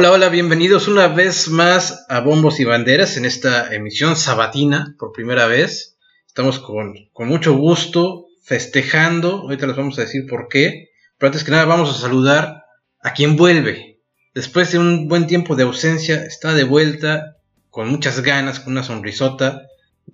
Hola, hola, bienvenidos una vez más a Bombos y Banderas en esta emisión sabatina por primera vez. Estamos con, con mucho gusto festejando, ahorita les vamos a decir por qué, pero antes que nada vamos a saludar a quien vuelve. Después de un buen tiempo de ausencia, está de vuelta con muchas ganas, con una sonrisota,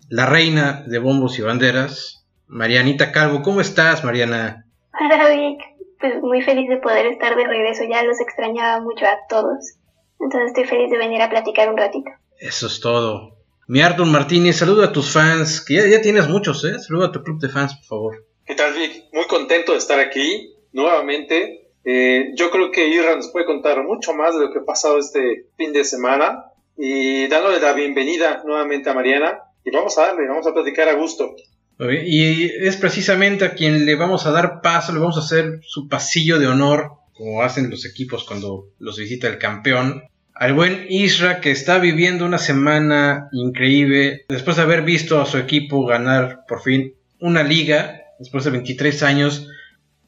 la reina de Bombos y Banderas, Marianita Calvo. ¿Cómo estás, Mariana? Hola, Vic pues muy feliz de poder estar de regreso, ya los extrañaba mucho a todos. Entonces estoy feliz de venir a platicar un ratito. Eso es todo. Mi Artur Martínez, saluda a tus fans, que ya, ya tienes muchos, ¿eh? Saluda a tu club de fans, por favor. ¿Qué tal, Vic? Muy contento de estar aquí nuevamente. Eh, yo creo que Irra nos puede contar mucho más de lo que ha pasado este fin de semana y dándole la bienvenida nuevamente a Mariana. Y vamos a darle, vamos a platicar a gusto. Y es precisamente a quien le vamos a dar paso, le vamos a hacer su pasillo de honor, como hacen los equipos cuando los visita el campeón. Al buen Isra que está viviendo una semana increíble, después de haber visto a su equipo ganar por fin una liga, después de 23 años,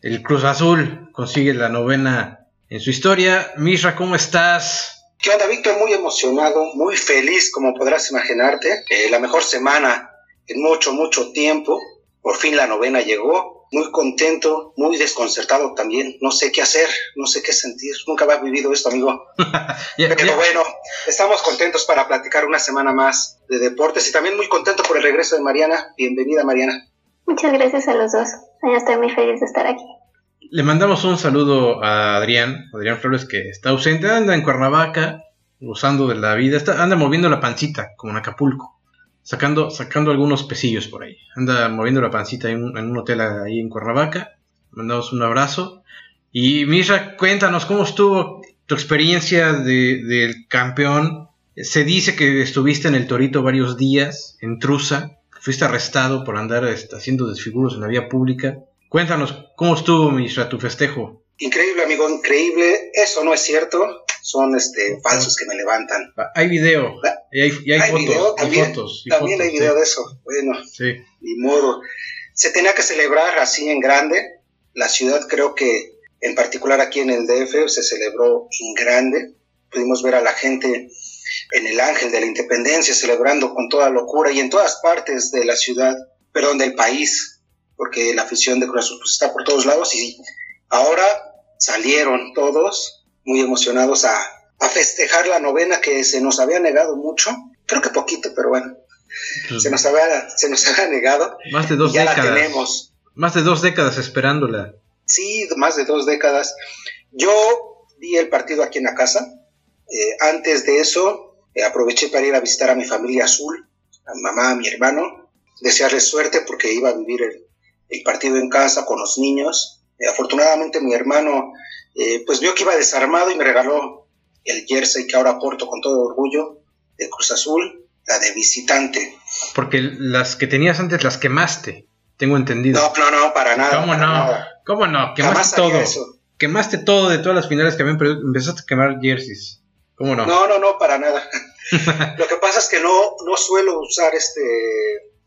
el Cruz Azul consigue la novena en su historia. Misra, ¿cómo estás? ¿Qué onda, Víctor? Muy emocionado, muy feliz, como podrás imaginarte. Eh, la mejor semana en mucho, mucho tiempo. Por fin la novena llegó. Muy contento, muy desconcertado también. No sé qué hacer, no sé qué sentir. Nunca había vivido esto, amigo. Pero bueno, estamos contentos para platicar una semana más de deportes y también muy contento por el regreso de Mariana. Bienvenida, Mariana. Muchas gracias a los dos. Estoy muy feliz de estar aquí. Le mandamos un saludo a Adrián, Adrián Flores, que está ausente, anda en Cuernavaca, gozando de la vida, está, anda moviendo la pancita, como en Acapulco sacando, sacando algunos pesillos por ahí. Anda moviendo la pancita en un, hotel ahí en Cuernavaca. Mandamos un abrazo. Y Misra, cuéntanos cómo estuvo tu experiencia de, del campeón. Se dice que estuviste en el Torito varios días, en Trusa. Fuiste arrestado por andar este, haciendo desfiguros en la vía pública. Cuéntanos, ¿cómo estuvo, Misra, tu festejo? Increíble, amigo, increíble. Eso no es cierto son este, falsos que me levantan. Hay video, y hay, fotos, también, también hay video de eso. Bueno, ni modo. Se tenía que celebrar así en grande. La ciudad creo que, en particular aquí en el DF, se celebró en grande. Pudimos ver a la gente en el Ángel de la Independencia celebrando con toda locura y en todas partes de la ciudad, perdón, del país, porque la afición de Cruz Azul pues, está por todos lados y ahora salieron todos muy emocionados a, festejar la novena que se nos había negado mucho, creo que poquito, pero bueno, pues se, nos había, se nos había negado. Más de dos ya décadas. La tenemos. Más de dos décadas esperándola. Sí, más de dos décadas. Yo vi el partido aquí en la casa. Eh, antes de eso, eh, aproveché para ir a visitar a mi familia azul, a mamá, a mi hermano, desearles suerte porque iba a vivir el, partido en casa con los niños. Eh, afortunadamente mi hermano eh, pues vio que iba desarmado y me regaló el jersey que ahora porto con todo orgullo de Cruz Azul, la de visitante. Porque las que tenías antes las quemaste, tengo entendido. No, no, no, para nada. ¿Cómo no? ¿Cómo no? Quemaste todo. Quemaste todo de todas las finales que habían perdido. Empezaste a quemar jerseys. ¿Cómo no? No, no, no, para nada. Lo que pasa es que no, no suelo usar este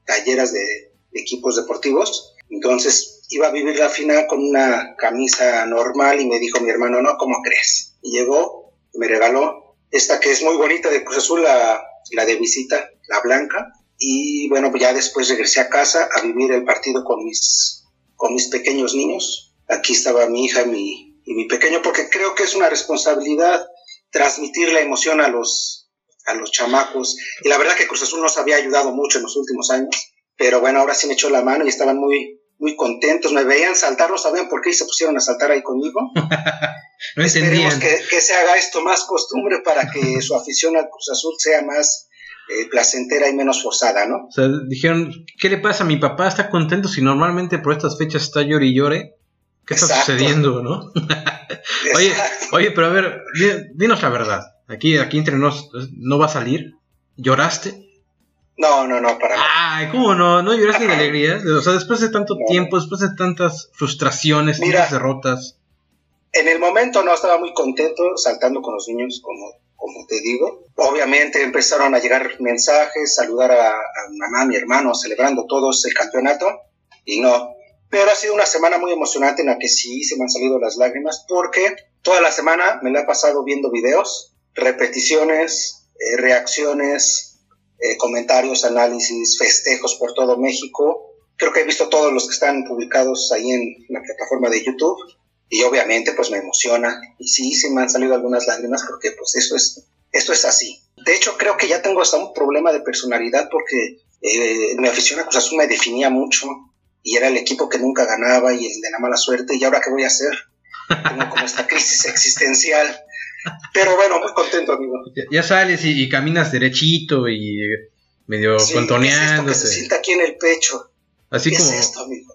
talleras de equipos deportivos. Entonces iba a vivir la final con una camisa normal y me dijo mi hermano, no, ¿cómo crees? Y llegó, me regaló esta que es muy bonita de Cruz Azul, la, la de visita, la blanca. Y bueno, ya después regresé a casa a vivir el partido con mis, con mis pequeños niños. Aquí estaba mi hija mi, y mi pequeño, porque creo que es una responsabilidad transmitir la emoción a los, a los chamacos. Y la verdad que Cruz Azul nos había ayudado mucho en los últimos años. Pero bueno, ahora sí me echó la mano y estaban muy, muy contentos, me veían saltar, no sabían por qué se pusieron a saltar ahí conmigo. no Esperemos que, que, se haga esto más costumbre para que su afición al Cruz Azul sea más eh, placentera y menos forzada, ¿no? O sea, dijeron, ¿qué le pasa? Mi papá está contento si normalmente por estas fechas está llore y llore. ¿Qué está sucediendo, no? oye, oye, pero a ver, dinos la verdad. Aquí, aquí entre nos, ¿no va a salir? ¿Lloraste? No, no, no, para. Ay, ¿cómo no? ¿No lloraste de alegría? O sea, después de tanto tiempo, después de tantas frustraciones, tantas derrotas. En el momento no estaba muy contento saltando con los niños, como, como te digo. Obviamente empezaron a llegar mensajes, saludar a, a mamá, a mi hermano, celebrando todos el campeonato. Y no. Pero ha sido una semana muy emocionante en la que sí se me han salido las lágrimas porque toda la semana me la he pasado viendo videos repeticiones, eh, reacciones, eh, comentarios, análisis, festejos por todo México. Creo que he visto todos los que están publicados ahí en la plataforma de YouTube y obviamente pues me emociona y sí, sí me han salido algunas lágrimas porque pues eso es, esto es así. De hecho creo que ya tengo hasta un problema de personalidad porque eh, mi afición a Cruz Azul me definía mucho y era el equipo que nunca ganaba y el de la mala suerte y ahora qué voy a hacer. Tengo como esta crisis existencial. Pero bueno, muy contento, amigo. Ya, sales y, caminas derechito y medio sí, contoneando. que se sienta aquí en el pecho. Así como,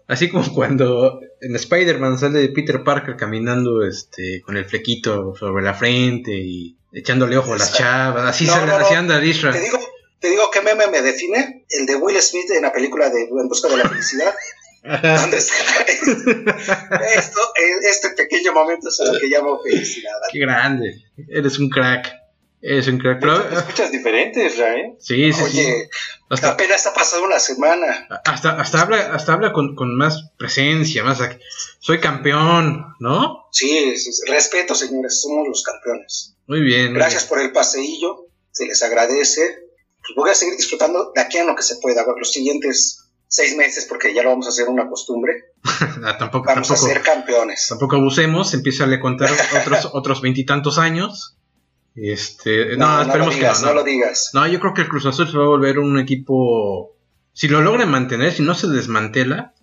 así como cuando en Spider-Man sale Peter Parker caminando este con el flequito sobre la frente y echándole ojo a las chavas. Así, sale, así anda Isra. Te digo, te digo qué meme me define, el de Will Smith en la película de En busca de la felicidad. Donde está esto, este pequeño momento es lo que llamo felicidad. Qué grande, eres un crack. Eres un crack. Pero, escuchas diferente, Ray. Sí, sí, Oye, hasta, apenas ha pasado una semana. Hasta, hasta habla, hasta habla con, con más presencia, más. Soy campeón, ¿no? Sí, sí, respeto, señores, somos los campeones. Muy bien. Gracias por el paseillo, se les agradece pues voy a seguir disfrutando de aquí en lo que se pueda, los siguientes seis meses, porque ya lo vamos a hacer una costumbre. Ah, tampoco, vamos a ser campeones. Tampoco abusemos, empieza a contar otros otros veintitantos años. Este, no, esperemos que no, no. lo digas. No, yo creo que el Cruz Azul se va a volver un equipo. Si lo logran mantener, si no se desmantela,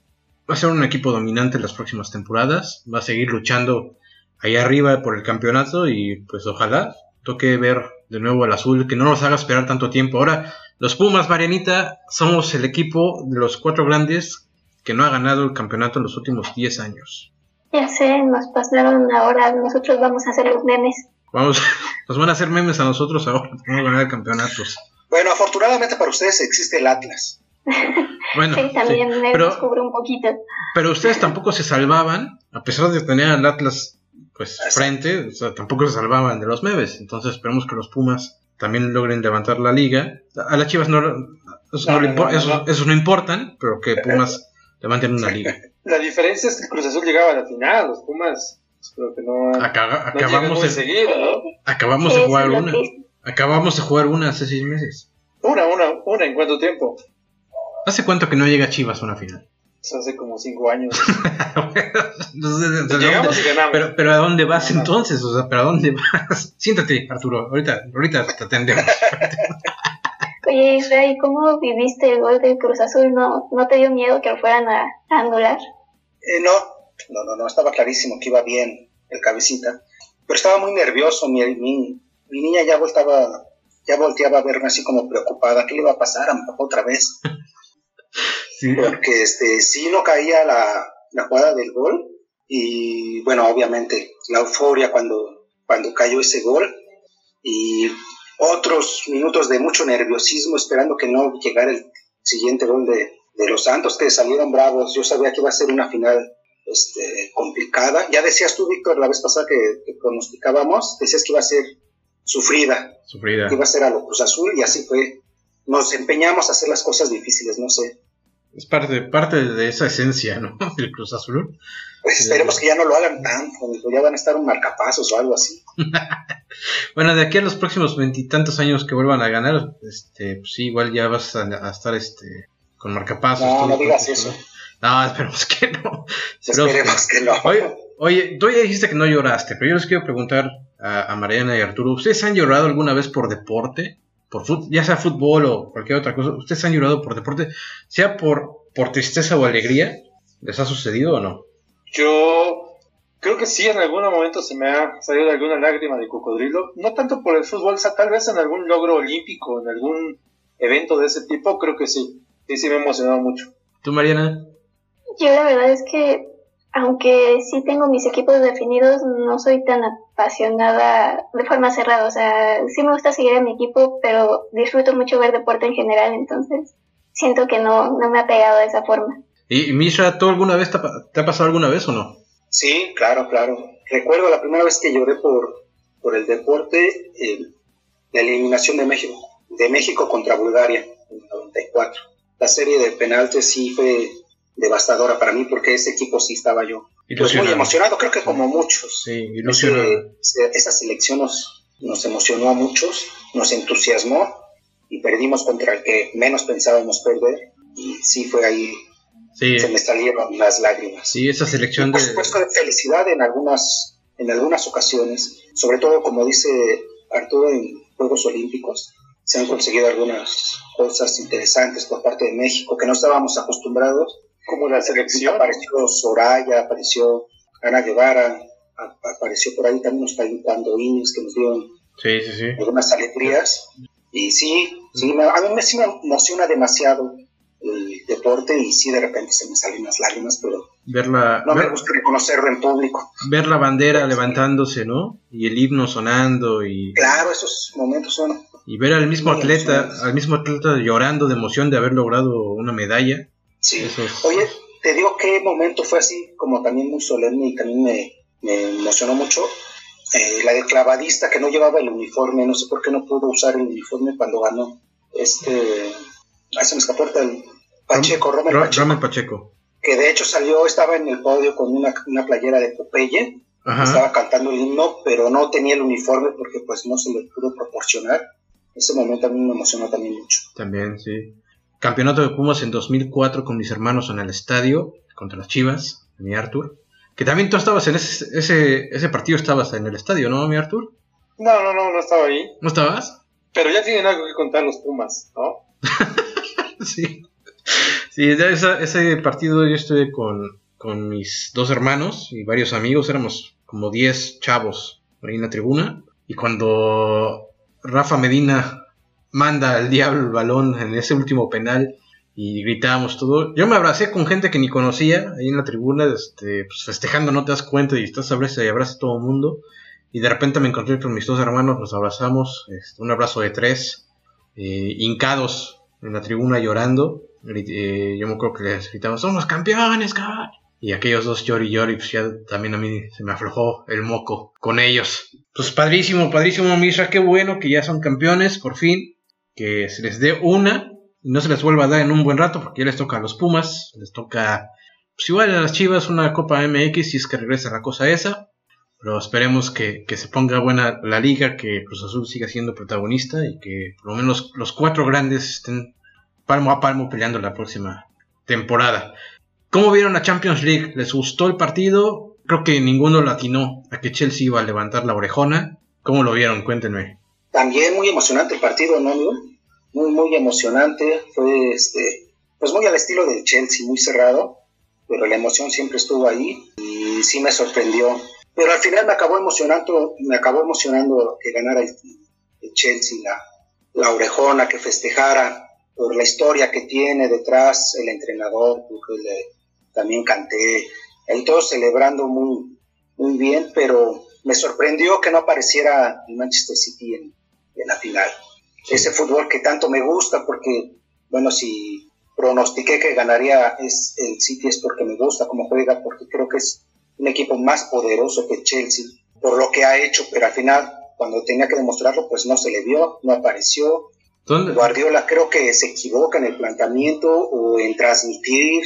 va a ser un equipo dominante en las próximas temporadas. Va a seguir luchando ahí arriba por el campeonato y pues ojalá toque ver de nuevo al azul, que no nos haga esperar tanto tiempo. Ahora, los Pumas, Marianita, somos el equipo de los cuatro grandes que no ha ganado el campeonato en los últimos 10 años. Ya sé, nos pasaron ahora, nosotros vamos a hacer los memes. Vamos, nos van a hacer memes a nosotros ahora, vamos a ganar campeonatos. Bueno, afortunadamente para ustedes existe el Atlas. Bueno, sí, también me pero, descubro un poquito. Pero ustedes tampoco se salvaban, a pesar de tener al Atlas pues frente, o sea, tampoco se salvaban de los memes. Entonces esperemos que los Pumas también logren levantar la liga. A las Chivas no, eso, no, importan, pero que Pumas levanten una liga. La diferencia es que el Cruz Azul llegaba a la final, los Pumas creo que no, acabamos de, seguir, acabamos de jugar una. Acabamos de jugar una hace seis meses. Una, una, una, ¿en cuánto tiempo? ¿Hace cuánto que no llega Chivas a una final? Hace como cinco años. Llegamos y ganamos. Pero, pero ¿a dónde vas entonces? O sea, ¿pero a dónde vas? Siéntate, Arturo. Ahorita, ahorita te atendemos. Oye, Israel, ¿cómo viviste el gol de Cruz Azul? ¿No, no te dio miedo que lo fueran a, anular? Eh, no, no, no, no, estaba clarísimo que iba bien el cabecita. Pero estaba muy nervioso. Mi, mi, mi niña ya volteaba, ya volteaba a verme así como preocupada. ¿Qué le iba a pasar a mi papá otra vez? Porque este, sí no caía la, la jugada del gol y bueno, obviamente la euforia cuando, cuando cayó ese gol y otros minutos de mucho nerviosismo esperando que no llegara el siguiente gol de, de los Santos que salieron bravos. Yo sabía que iba a ser una final este, complicada. Ya decías tú, Víctor, la vez pasada que, que, pronosticábamos, decías que iba a ser sufrida, sufrida, que iba a ser a lo Cruz Azul y así fue. Nos empeñamos a hacer las cosas difíciles, no sé. Es parte, parte de esa esencia, ¿no? Del Cruz Azul. Pues esperemos que ya no lo hagan tanto, ya van a estar un marcapasos o algo así. bueno, de aquí a los próximos veintitantos años que vuelvan a ganar, este, pues sí, igual ya vas a, estar este, con marcapasos. No, no digas eso. ¿no? esperemos que no. Esperemos que no. Oye, oye, tú ya dijiste que no lloraste, pero yo les quiero preguntar a, a Mariana y Arturo, ¿ustedes han llorado alguna vez por deporte? Por ya sea fútbol o cualquier otra cosa, ¿ustedes han llorado por deporte? Sea por, por tristeza o alegría, ¿les ha sucedido o no? Yo creo que sí, en algún momento se me ha salido alguna lágrima de cocodrilo, no tanto por el fútbol, o sea, tal vez en algún logro olímpico, en algún evento de ese tipo, creo que sí, sí, sí me ha emocionado mucho. ¿Tú, Mariana? Yo la verdad es que aunque sí tengo mis equipos definidos, no soy tan apasionada de forma cerrada. O sea, sí me gusta seguir a mi equipo, pero disfruto mucho ver deporte en general, entonces siento que no, no me ha pegado de esa forma. ¿Y Misha, tú alguna vez te ha, pasado alguna vez o no? Sí, claro, claro. Recuerdo la primera vez que lloré por, por el deporte, la eliminación de México, de México contra Bulgaria en el 94. La serie de penaltes sí fue devastadora para mí porque ese equipo sí estaba yo pues muy emocionado, creo que como muchos. Sí, esa selección nos, nos emocionó a muchos, nos entusiasmó y perdimos contra el que menos pensábamos perder. Y sí fue ahí, se me salieron las lágrimas. Sí, esa selección por supuesto de felicidad en algunas, en algunas ocasiones, sobre todo como dice Arturo en Juegos Olímpicos, se han conseguido algunas cosas interesantes por parte de México que no estábamos acostumbrados. Como la selección. Apareció Soraya, apareció Ana Guevara, apareció por ahí también unos pandoines que nos dieron sí, sí, sí. algunas alegrías. Y sí, sí a mí me, sí me emociona demasiado el deporte y sí de repente se me salen las lágrimas, pero verla, no me gusta reconocerlo en público. Ver la bandera levantándose, ¿no? Y el himno sonando y... Claro, esos momentos son... Y ver al mismo atleta, al mismo atleta llorando de emoción de haber logrado una medalla. Sí. Oye, te digo qué momento fue así, como también muy solemne y también me, me emocionó mucho. Eh, la de clavadista que no llevaba el uniforme, no sé por qué no pudo usar el uniforme cuando ganó. Este, ahí se me escapó el Pacheco, Pacheco, Pacheco. Que de hecho salió, estaba en el podio con una, una playera de Popeye, estaba cantando el himno, pero no tenía el uniforme porque pues no se le pudo proporcionar. Ese momento a mí me emocionó también mucho. También, sí. Campeonato de Pumas en 2004 con mis hermanos en el estadio contra las Chivas, mi Arthur. Que también tú estabas en ese, ese, ese partido, estabas en el estadio, ¿no, mi Arthur? No, no, no, no estaba ahí. ¿No estabas? Pero ya tienen algo que contar los Pumas, ¿no? sí. Sí, ese partido yo estuve con, con mis dos hermanos y varios amigos, éramos como 10 chavos ahí en la tribuna. Y cuando Rafa Medina manda al diablo el balón en ese último penal y gritábamos todo. Yo me abracé con gente que ni conocía ahí en la tribuna, este, pues festejando, no te das cuenta y estás abraza y abraza a todo el mundo. Y de repente me encontré con mis dos hermanos, nos abrazamos, este, un abrazo de tres, eh, hincados en la tribuna llorando. Eh, yo me acuerdo que les gritamos, somos campeones, cabrón. Y aquellos dos llori llori, pues ya también a mí se me aflojó el moco con ellos. Pues padrísimo, padrísimo, Misra, qué bueno que ya son campeones, por fin que se les dé una y no se les vuelva a dar en un buen rato porque ya les toca a los Pumas, les toca pues igual a las Chivas una Copa MX si es que regresa la cosa esa. Pero esperemos que, se ponga buena la liga, que Cruz Azul siga siendo protagonista y que por lo menos los cuatro grandes estén palmo a palmo peleando la próxima temporada. ¿Cómo vieron la Champions League? ¿Les gustó el partido? Creo que ninguno latinó a que Chelsea iba a levantar la orejona. ¿Cómo lo vieron? Cuéntenme. También muy emocionante el partido, ¿no, Muy, muy emocionante. Fue, este, pues muy al estilo del Chelsea, muy cerrado, pero la emoción siempre estuvo ahí y sí me sorprendió. Pero al final me acabó emocionando, me acabó emocionando que ganara el, Chelsea, la, orejona, que festejara por la historia que tiene detrás el entrenador, porque también canté, ahí todos celebrando muy, muy bien, pero me sorprendió que no apareciera el Manchester City en, en la final. Ese fútbol que tanto me gusta porque, bueno, si pronostiqué que ganaría es, el City es porque me gusta cómo juega, porque creo que es un equipo más poderoso que Chelsea, por lo que ha hecho, pero al final, cuando tenía que demostrarlo, pues no se le vio, no apareció. Guardiola creo que se equivoca en el planteamiento o en transmitir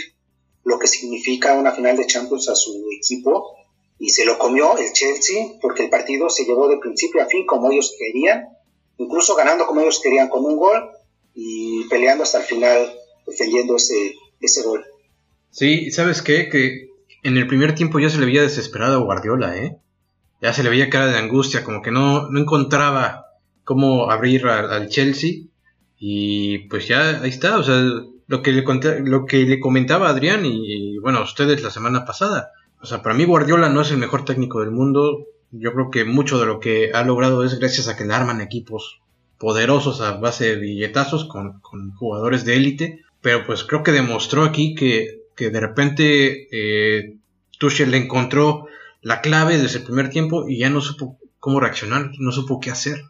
lo que significa una final de Champions a su equipo y se lo comió el Chelsea porque el partido se llevó de principio a fin como ellos querían incluso ganando como ellos querían con un gol y peleando hasta el final, defendiendo ese, ese gol. Sí, ¿sabes qué? Que en el primer tiempo ya se le veía desesperado a Guardiola, ¿eh? Ya se le veía cara de angustia, como que no, no encontraba cómo abrir al Chelsea. Y pues ya ahí está, o sea, lo que le, lo que le comentaba Adrián y, y, bueno, ustedes la semana pasada. O sea, para mí Guardiola no es el mejor técnico del mundo, yo creo que mucho de lo que ha logrado es gracias a que le arman equipos poderosos a base de billetazos con, jugadores de élite. Pero pues creo que demostró aquí que, de repente eh, Tuchel le encontró la clave desde el primer tiempo y ya no supo cómo reaccionar, no supo qué hacer.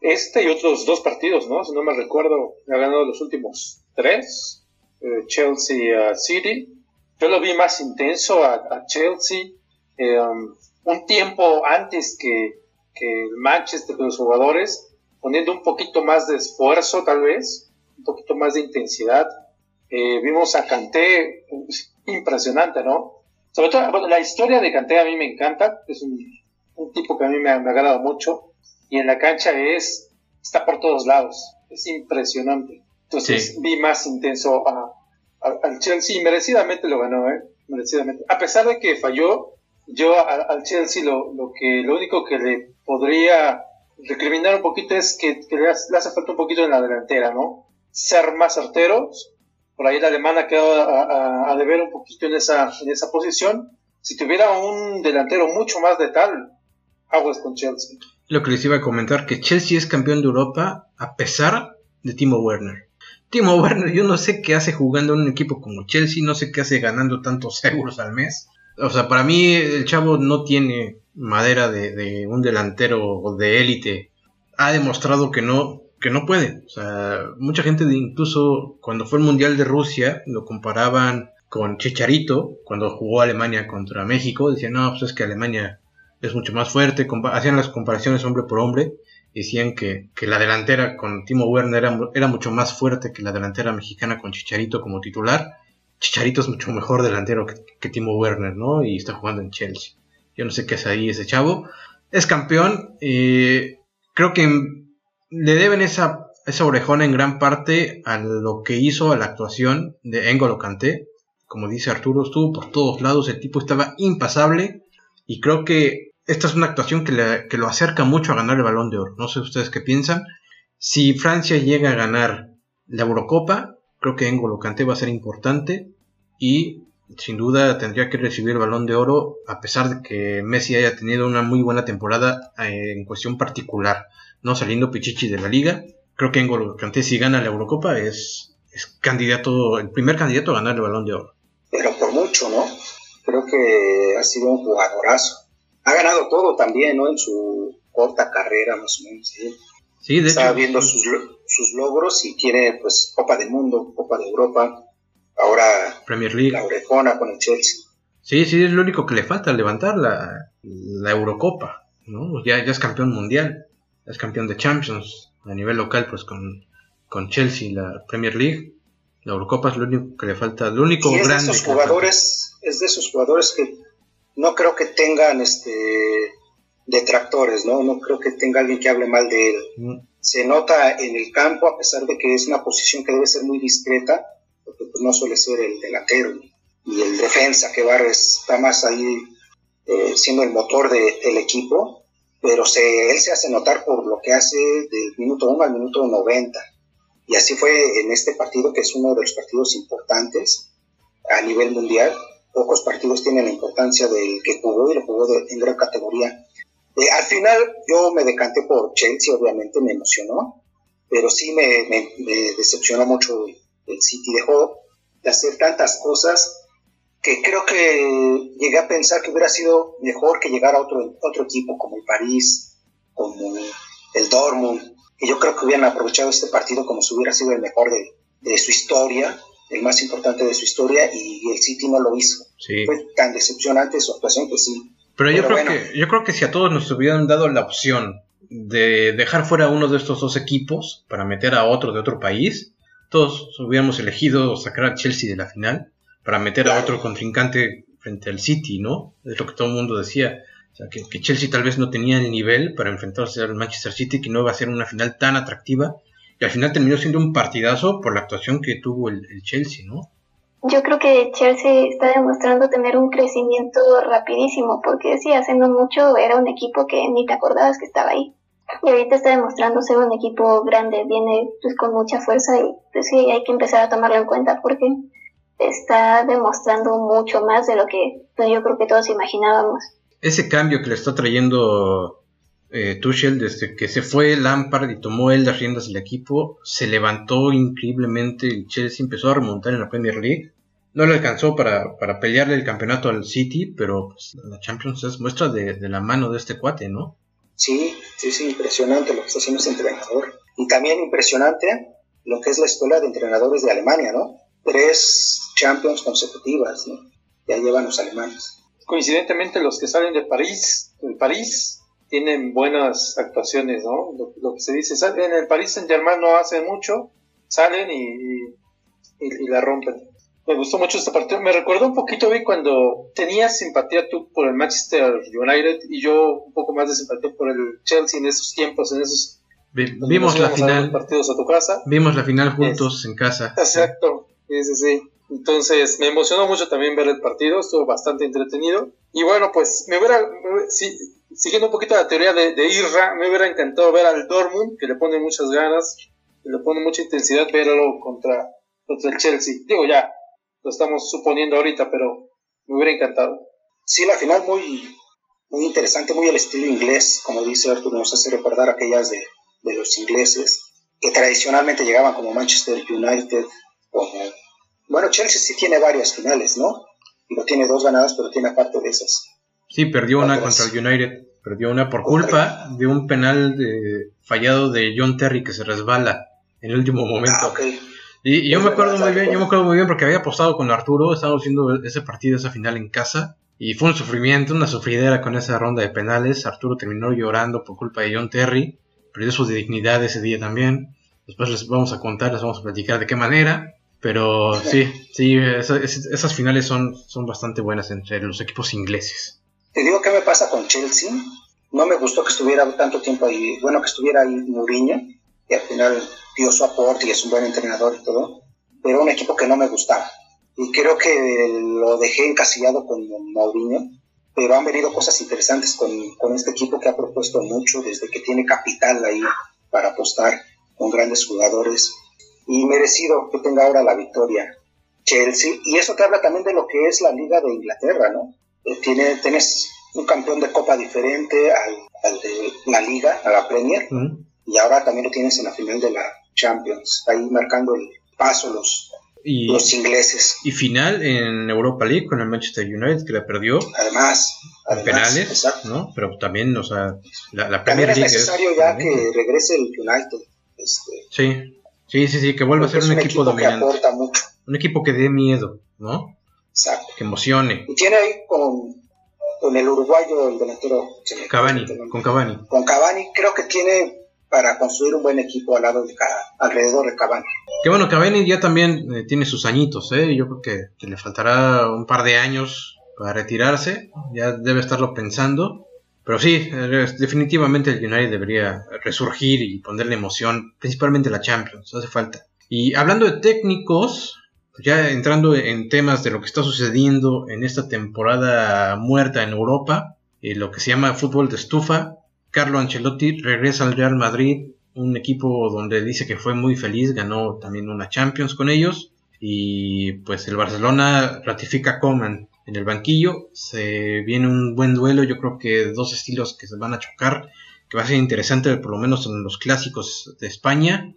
Este y otros dos partidos, ¿no? Si no me recuerdo, ha ganado los últimos tres, eh, Chelsea City. Yo lo vi más intenso a, Chelsea. Eh, um, un tiempo antes que, que el Manchester de los jugadores, poniendo un poquito más de esfuerzo tal vez, un poquito más de intensidad. Eh, vimos a Kanté, impresionante, ¿no? Sobre todo, la historia de Kanté a mí me encanta, es un, tipo que a mí me, ha agradado mucho. y en la cancha es, está por todos lados, es impresionante. Entonces vi más intenso a, al Chelsea merecidamente lo ganó, ¿eh? Merecidamente. A pesar de que falló, yo al Chelsea lo, lo, que, lo único que le podría recriminar un poquito es que, le, hace falta un poquito en la delantera, ¿no? Ser más certeros. Por ahí la alemana quedó a, a, deber un poquito en esa, en esa posición. Si tuviera un delantero mucho más letal, aguas con Chelsea. Lo que les iba a comentar, que Chelsea es campeón de Europa a pesar de Timo Werner. Timo Werner, yo no sé qué hace jugando en un equipo como Chelsea, no sé qué hace ganando tantos euros al mes. O sea, para mí el chavo no tiene madera de, un delantero de élite. Ha demostrado que no, que no puede. O sea, mucha gente incluso cuando fue el Mundial de Rusia lo comparaban con Chicharito, cuando jugó Alemania contra México, decían, no, pues es que Alemania es mucho más fuerte, hacían las comparaciones hombre por hombre, decían que, la delantera con Timo Werner era, era, mucho más fuerte que la delantera mexicana con Chicharito como titular. Chicharito es mucho mejor delantero que, Timo Werner, ¿no? Y está jugando en Chelsea. Yo no sé qué es ahí ese chavo. Es campeón. y creo que le deben esa, esa orejona en gran parte a lo que hizo a la actuación de Engolo Kanté. Como dice Arturo, estuvo por todos lados. El tipo estaba impasable. Y creo que esta es una actuación que, que, lo acerca mucho a ganar el balón de oro. No sé ustedes qué piensan. Si Francia llega a ganar la Eurocopa, creo que N'Golo Kanté va a ser importante y sin duda tendría que recibir el balón de oro a pesar de que Messi haya tenido una muy buena temporada eh, en cuestión particular, no saliendo pichichi de la liga. Creo que N'Golo Kanté si gana la Eurocopa es, es candidato, el primer candidato a ganar el balón de oro. Pero por mucho, ¿no? Creo que ha sido un jugadorazo. Ha ganado todo también, ¿no? En su corta carrera, más o menos. ¿sí? Sí, de Estaba viendo sus, sus logros y tiene pues Copa del Mundo, Copa de Europa, ahora Premier League. la Orejona con el Chelsea. Sí, sí, es lo único que le falta, levantar la, la Eurocopa, ¿no? Ya, ya es campeón mundial, es campeón de Champions a nivel local, pues con, con Chelsea, la Premier League. La Eurocopa es lo único que le falta, lo único y es grande. De esos jugadores, es de esos jugadores que no creo que tengan este detractores, ¿no? No creo que tenga alguien que hable mal de él. Mm. Se nota en el campo, a pesar de que es una posición que debe ser muy discreta, porque pues, no suele ser el delantero y el defensa, que Barres está más ahí eh, siendo el motor del equipo, pero se, él se hace notar por lo que hace del minuto 1 al minuto 90. Y así fue en este partido, que es uno de los partidos importantes a nivel mundial. Pocos partidos tienen la importancia del que jugó y lo jugó en gran categoría eh, al final yo me decanté por Chelsea, obviamente me emocionó, pero sí me, decepcionó mucho el City. Dejó de hacer tantas cosas que creo que llegué a pensar que hubiera sido mejor que llegar a otro, otro equipo como el París, como el Dortmund, que yo creo que hubieran aprovechado este partido como si hubiera sido el mejor de, de su historia, el más importante de su historia, y el City no lo hizo. Fue tan decepcionante su actuación que sí, pero, yo, creo que, yo creo que si a todos nos hubieran dado la opción de dejar fuera uno de estos dos equipos para meter a otro de otro país, todos hubiéramos elegido sacar a Chelsea de la final para meter a otro contrincante frente al City, ¿no? Es lo que todo el mundo decía. O sea, que, Chelsea tal vez no tenía el nivel para enfrentarse al Manchester City, que no iba a ser una final tan atractiva. Y al final terminó siendo un partidazo por la actuación que tuvo el Chelsea, ¿no? Yo creo que Chelsea está demostrando tener un crecimiento rapidísimo, porque sí, hace no mucho era un equipo que ni te acordabas que estaba ahí. Y ahorita está demostrando ser un equipo grande, viene pues, con mucha fuerza y pues sí, hay que empezar a tomarlo en cuenta porque está demostrando mucho más de lo que pues, yo creo que todos imaginábamos. Ese cambio que le está trayendo eh, Tuchel desde que se fue Lampard y tomó él las riendas del equipo, se levantó increíblemente, el Chelsea empezó a remontar en la Premier League no le alcanzó para, para pelearle el campeonato al City, pero pues, la Champions es muestra de, la mano de este cuate, ¿no? Sí, sí, sí, impresionante lo que está haciendo este entrenador. Y también impresionante lo que es la escuela de entrenadores de Alemania, ¿no? Tres Champions consecutivas, ¿no? Ya llevan los alemanes. Coincidentemente, los que salen de París, del París, tienen buenas actuaciones, ¿no? Lo, que se dice, en el París Saint Germain no hacen mucho, salen y, y la rompen. Me gustó mucho este partido. Me recordó un poquito, vi cuando tenías simpatía tú por el Manchester United y yo un poco más de simpatía por el Chelsea en esos tiempos, en esos. vimos la final. Partidos a tu casa. Vimos la final juntos en casa. Exacto. Sí, sí, sí. Entonces me emocionó mucho también ver el partido, estuvo bastante entretenido. Y bueno, pues me hubiera, siguiendo un poquito la teoría de, de, Irra, me hubiera encantado ver al Dortmund, que le pone muchas ganas, que le pone mucha intensidad, verlo contra, contra el Chelsea. Digo, ya, lo estamos suponiendo ahorita, pero me hubiera encantado. Sí, la final muy, muy interesante, muy al estilo inglés, como dice Arturo, nos hace recordar aquellas de, de los ingleses, que tradicionalmente llegaban como Manchester United, como bueno, Chelsea sí tiene varias finales, ¿no? Y tiene dos ganadas, pero tiene aparte de esas. Sí, perdió una contra el United. Perdió una por culpa de un penal de, fallado de John Terry que se resbala en el último momento. Ah, y, yo me acuerdo muy bien, yo me acuerdo muy bien porque había apostado con Arturo, estábamos haciendo ese partido, esa final en casa. Y fue un sufrimiento, una sufridera con esa ronda de penales. Arturo terminó llorando por culpa de John Terry. Perdió su dignidad ese día también. Después les vamos a contar, les vamos a platicar de qué manera. Pero sí, sí, esas, finales son, son bastante buenas entre los equipos ingleses. Te digo qué me pasa con Chelsea. No me gustó que estuviera tanto tiempo ahí, bueno, que estuviera ahí Mourinho, y al final dio su aporte y es un buen entrenador y todo, pero un equipo que no me gustaba. Y creo que lo dejé encasillado con Mourinho, pero han venido cosas interesantes con, con este equipo que ha propuesto mucho desde que tiene capital ahí para apostar con grandes jugadores y merecido que tenga ahora la victoria Chelsea. Y eso te habla también de lo que es la Liga de Inglaterra, ¿no? Eh, tiene, tienes un campeón de copa diferente al, de la Liga, a la Premier, y ahora también lo tienes en la final de la Champions, ahí marcando el paso los, los ingleses. Y final en Europa League con el Manchester United que la perdió. Además, penales, ¿no? Pero también, o sea, la, Premier League es necesario ya que regrese el United. Este, sí. Sí, sí, sí, que vuelva a ser un, equipo, dominante. Un equipo que dé miedo, ¿no? Exacto. Que emocione. Y tiene ahí con, con el uruguayo, el delantero. Cavani, con Cavani. Con Cavani, creo que tiene para construir un buen equipo al lado de alrededor de Cavani. Que bueno, Cavani ya también eh, tiene sus añitos, ¿eh? Yo creo que, le faltará un par de años para retirarse. Ya debe estarlo pensando. Pero sí, definitivamente el United debería resurgir y ponerle emoción, principalmente la Champions, hace falta. Y hablando de técnicos, ya entrando en temas de lo que está sucediendo en esta temporada muerta en Europa, eh, lo que se llama fútbol de estufa, Carlo Ancelotti regresa al Real Madrid, un equipo donde dice que fue muy feliz, ganó también una Champions con ellos, y pues el Barcelona ratifica Coman en el banquillo. Se viene un buen duelo, yo creo que dos estilos que se van a chocar, que va a ser interesante por lo menos en los clásicos de España.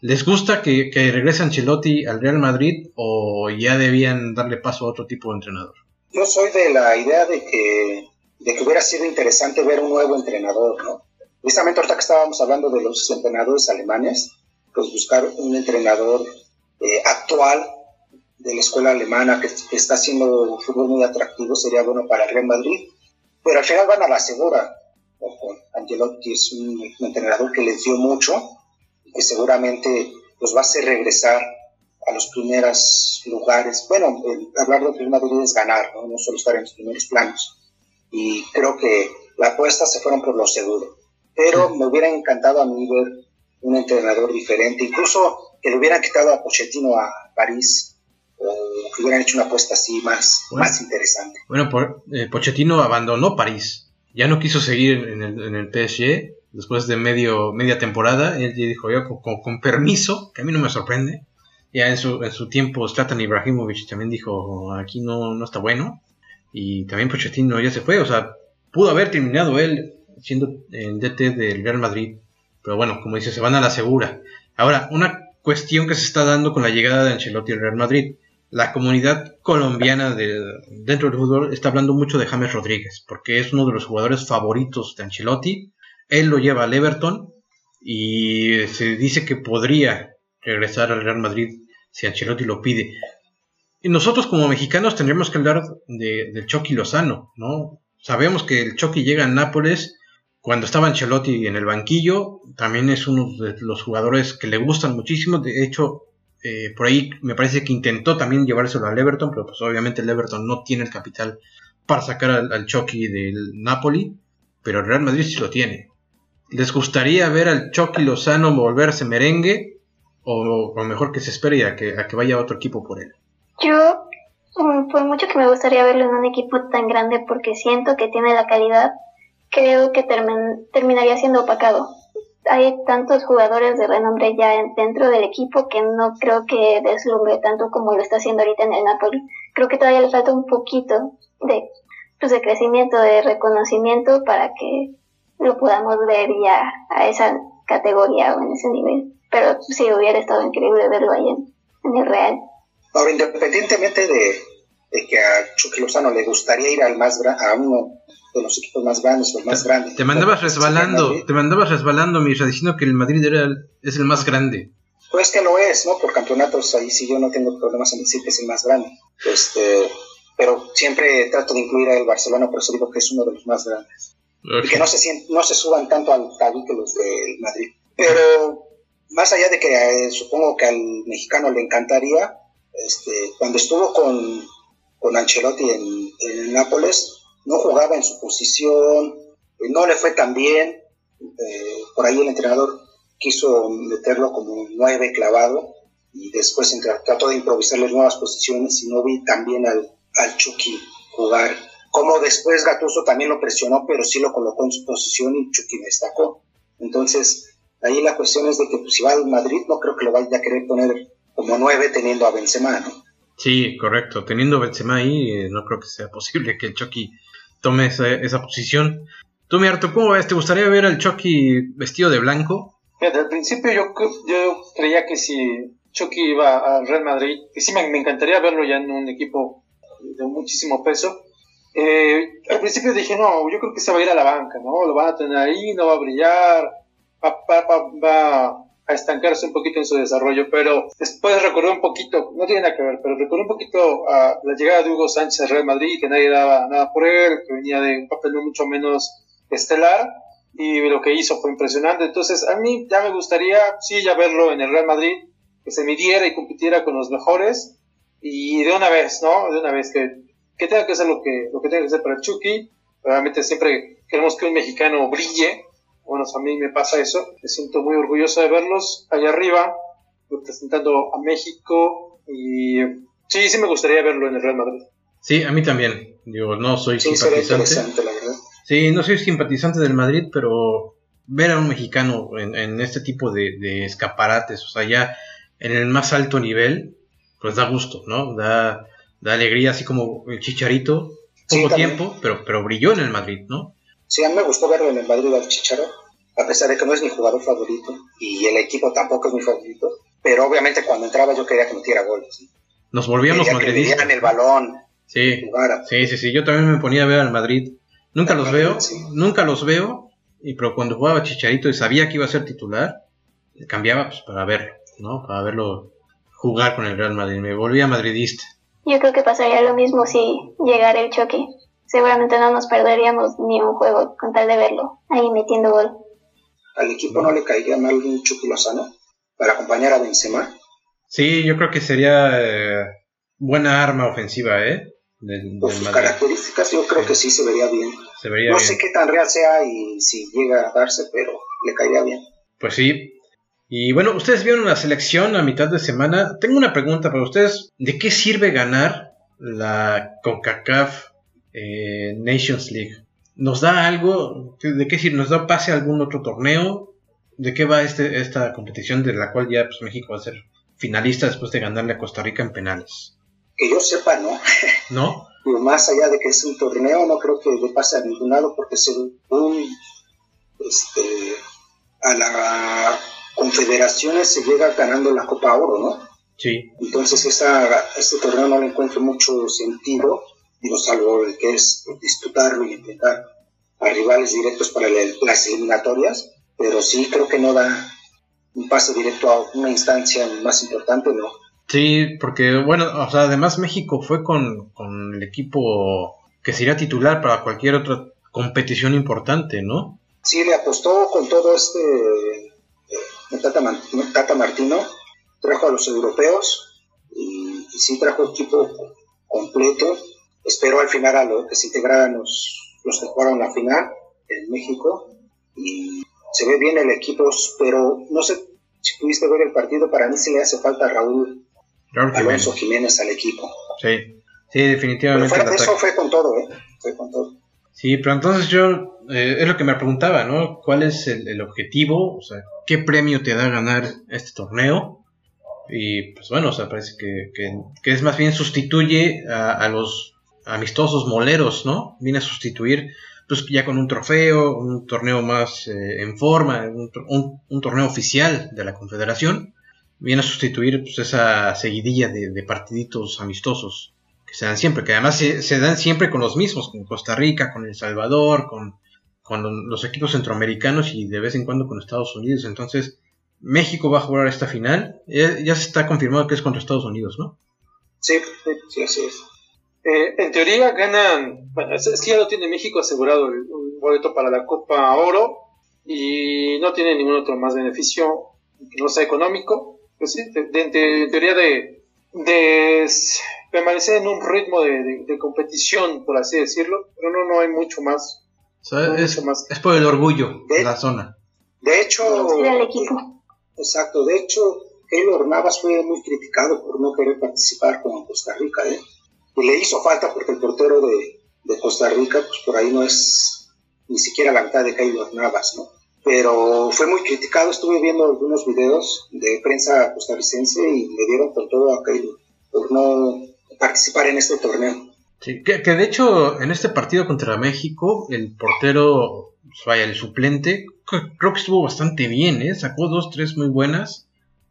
¿Les gusta que, que regrese Ancelotti al Real Madrid o ya debían darle paso a otro tipo de entrenador? Yo soy de la idea de que, de que hubiera sido interesante ver un nuevo entrenador, ¿no? Precisamente ahorita que estábamos hablando de los entrenadores alemanes, pues buscar un entrenador eh, actual de la escuela alemana que, está haciendo fútbol muy atractivo sería bueno para el Real Madrid, pero al final van a la segura. Angelotti es un, entrenador que les dio mucho y que seguramente los va a hacer regresar a los primeros lugares. Bueno, hablar del Real Madrid es ganar, ¿no? no solo estar en los primeros planos. Y creo que la apuesta se fueron por lo seguro. Pero me hubiera encantado a mí ver un entrenador diferente, incluso que le hubieran quitado a Pochettino a París o que hubieran hecho una apuesta así más, más interesante. Bueno, por, eh, Pochettino abandonó París, ya no quiso seguir en el, en el PSG después de medio, media temporada, él dijo, yo con, con, permiso, que a mí no me sorprende, ya en su, en su tiempo Zlatan Ibrahimovic también dijo, aquí no, no está bueno, y también Pochettino ya se fue, o sea, pudo haber terminado él siendo el DT del Real Madrid, pero bueno, como dice, se van a la segura. Ahora, una cuestión que se está dando con la llegada de Ancelotti al Real Madrid la comunidad colombiana de, dentro del fútbol está hablando mucho de James Rodríguez, porque es uno de los jugadores favoritos de Ancelotti. Él lo lleva al Everton y se dice que podría regresar al Real Madrid si Ancelotti lo pide. Y nosotros como mexicanos tendríamos que hablar de, del Chucky Lozano, ¿no? Sabemos que el Chucky llega a Nápoles cuando estaba Ancelotti en el banquillo, también es uno de los jugadores que le gustan muchísimo, de hecho Eh, por ahí me parece que intentó también llevárselo al Everton, pero pues obviamente el Everton no tiene el capital para sacar al, Chucky del Napoli, pero el Real Madrid sí lo tiene. ¿Les gustaría ver al Chucky Lozano volverse merengue? O, mejor que se espere a que, a que vaya otro equipo por él. Yo, mm, por mucho que me gustaría verlo en un equipo tan grande porque siento que tiene la calidad, creo que terminaría siendo opacado hay tantos jugadores de renombre ya dentro del equipo que no creo que deslumbre tanto como lo está haciendo ahorita en el Napoli. Creo que todavía le falta un poquito de, pues, de crecimiento, de reconocimiento para que lo podamos ver ya a esa categoría o en ese nivel. Pero sí hubiera estado increíble verlo ahí en, el Real. Ahora, independientemente de, que a Chucky Lozano le gustaría ir al más a uno de los equipos más grandes o el más grande. Te mandabas resbalando, te mandabas resbalando, Mira, diciendo que el Madrid era es el más grande. Pues que lo es, ¿no? Por campeonatos ahí sí yo no tengo problemas en decir que es el más grande. Este, pero siempre trato de incluir al Barcelona, por eso digo que es uno de los más grandes. Que no se, no se suban tanto al tablito los del Madrid. Pero más allá de que eh, supongo que al mexicano le encantaría, este, cuando estuvo con, con Ancelotti en, en Nápoles, no jugaba en su posición, eh, no le fue tan bien, eh, por ahí el entrenador quiso meterlo como nueve clavado y después trató de improvisarle nuevas posiciones y no vi también al, al Chucky jugar. Como después Gatuso también lo presionó, pero sí lo colocó en su posición y Chucky destacó. Entonces, ahí la cuestión es de que pues, si va al Madrid, no creo que lo vaya a querer poner como nueve teniendo a Benzema, ¿no? Sí, correcto. Teniendo a Benzema ahí, eh, no creo que sea posible que el Chucky tome esa, posición. Tú, mi Arto, ¿cómo ves? ¿Te gustaría ver al Chucky vestido de blanco? Desde al principio yo, yo creía que si Chucky iba al Real Madrid, que sí me, encantaría verlo ya en un equipo de muchísimo peso. Eh, al principio dije, no, yo creo que se va a ir a la banca, ¿no? Lo van a tener ahí, no va a brillar, va, va, va, a estancarse un poquito en su desarrollo, pero después recordé un poquito, no tiene nada que ver, pero recordé un poquito a la llegada de Hugo Sánchez al Real Madrid, que nadie daba nada por él, que venía de un papel mucho menos estelar, y lo que hizo fue impresionante. Entonces, a mí ya me gustaría, sí, ya verlo en el Real Madrid, que se midiera y compitiera con los mejores, y de una vez, ¿no? De una vez, que, que tenga que hacer lo que, lo que tenga que hacer para el Chucky. Realmente siempre queremos que un mexicano brille, bueno, a mí me pasa eso. Me siento muy orgulloso de verlos allá arriba, representando a México. Y sí, sí me gustaría verlo en el Real Madrid. Sí, a mí también. Digo, no soy simpatizante. La verdad. Sí, no soy simpatizante del Madrid, pero ver a un mexicano en, este tipo de, escaparates, o sea, ya en el más alto nivel, pues da gusto, ¿no? Da, da alegría, así como el Chicharito, poco tiempo, pero, pero brilló en el Madrid, ¿no? Sí, a mí me gustó verlo en el Madrid al Chicharo, a pesar de que no es mi jugador favorito y el equipo tampoco es mi favorito, pero obviamente cuando entraba yo quería que metiera goles. Nos volvíamos madridistas. Que el balón. Sí, sí, sí, sí, yo también me ponía a ver al Madrid. Nunca los veo, nunca los veo, y pero cuando jugaba Chicharito y sabía que iba a ser titular, cambiaba pues, para verlo, ¿no? Para verlo jugar con el Real Madrid. Me volvía madridista. Yo creo que pasaría lo mismo si llegara el choque seguramente no nos perderíamos ni un juego con tal de verlo ahí metiendo gol. ¿Al equipo no le caería mal un Chucky Lozano para acompañar a Benzema? Sí, yo creo que sería eh, buena arma ofensiva, ¿eh? Por sus características yo creo que sí se vería bien. no sé qué tan real sea y si llega a darse, pero le caería bien. Pues sí. Y bueno, ustedes vieron la selección a mitad de semana. Tengo una pregunta para ustedes. ¿De qué sirve ganar la CONCACAF eh, Nations League. ¿Nos da algo? ¿De qué decir? ¿Nos da pase a algún otro torneo? ¿De qué va este, esta competición de la cual ya pues, México va a ser finalista después de ganarle a Costa Rica en penales? Que yo sepa, no. ¿No? más allá de que es un torneo, no creo que le pase a ningún lado porque según este, a la confederaciones se llega ganando la Copa Oro, ¿no? Sí. Entonces este torneo no le encuentro mucho sentido digo, salvo el que es disputarlo y enfrentar a rivales directos para las eliminatorias, pero sí creo que no da un paso directo a una instancia más importante, ¿no? Sí, porque bueno, o sea, además México fue con, el equipo que sería titular para cualquier otra competición importante, ¿no? Sí, le apostó con todo este Tata, Tata Martino trajo a los europeos y, sí trajo equipo completo. Espero al final a lo que se integraran los, los que jugaron la final en México y se ve bien el equipo, pero no sé si pudiste ver el partido, para mí sí le hace falta a Raúl, Alonso Jiménez. al equipo. Sí, sí, definitivamente. Pero eso fue con todo, ¿eh? Fue con todo. Sí, pero entonces yo, eh, es lo que me preguntaba, ¿no? ¿Cuál es el, objetivo? O sea, ¿qué premio te da ganar este torneo? Y pues bueno, o sea, parece que, que, es más bien sustituye a, los amistosos moleros, ¿no? Viene a sustituir, pues ya con un trofeo, un torneo más eh, en forma, un, un, torneo oficial de la Confederación, viene a sustituir pues esa seguidilla de, de partiditos amistosos que se dan siempre, que además se, dan siempre con los mismos, con Costa Rica, con El Salvador, con, con los equipos centroamericanos y de vez en cuando con Estados Unidos. Entonces, México va a jugar esta final. Ya, se está confirmado que es contra Estados Unidos, ¿no? Sí, sí, así es. Eh, en teoría ganan, bueno, es, que ya lo tiene México asegurado el, boleto para la Copa Oro y no tiene ningún otro más beneficio que no sea económico. Pues sí, en teoría de, de permanecer en un ritmo de, competición, por así decirlo, pero no, no hay mucho más. Es, por el orgullo de, la zona. De hecho, el equipo. Exacto, de hecho, Keylor Navas fue muy criticado por no querer participar con Costa Rica, ¿eh? Y le hizo falta porque el portero de, Costa Rica, pues por ahí no es ni siquiera la mitad de Keylor Navas, ¿no? Pero fue muy criticado, estuve viendo algunos videos de prensa costarricense y le dieron por todo a Keylor por no participar en este torneo. Sí, que, de hecho en este partido contra México, el portero, vaya, el suplente, creo que estuvo bastante bien, ¿eh? sacó dos, tres muy buenas.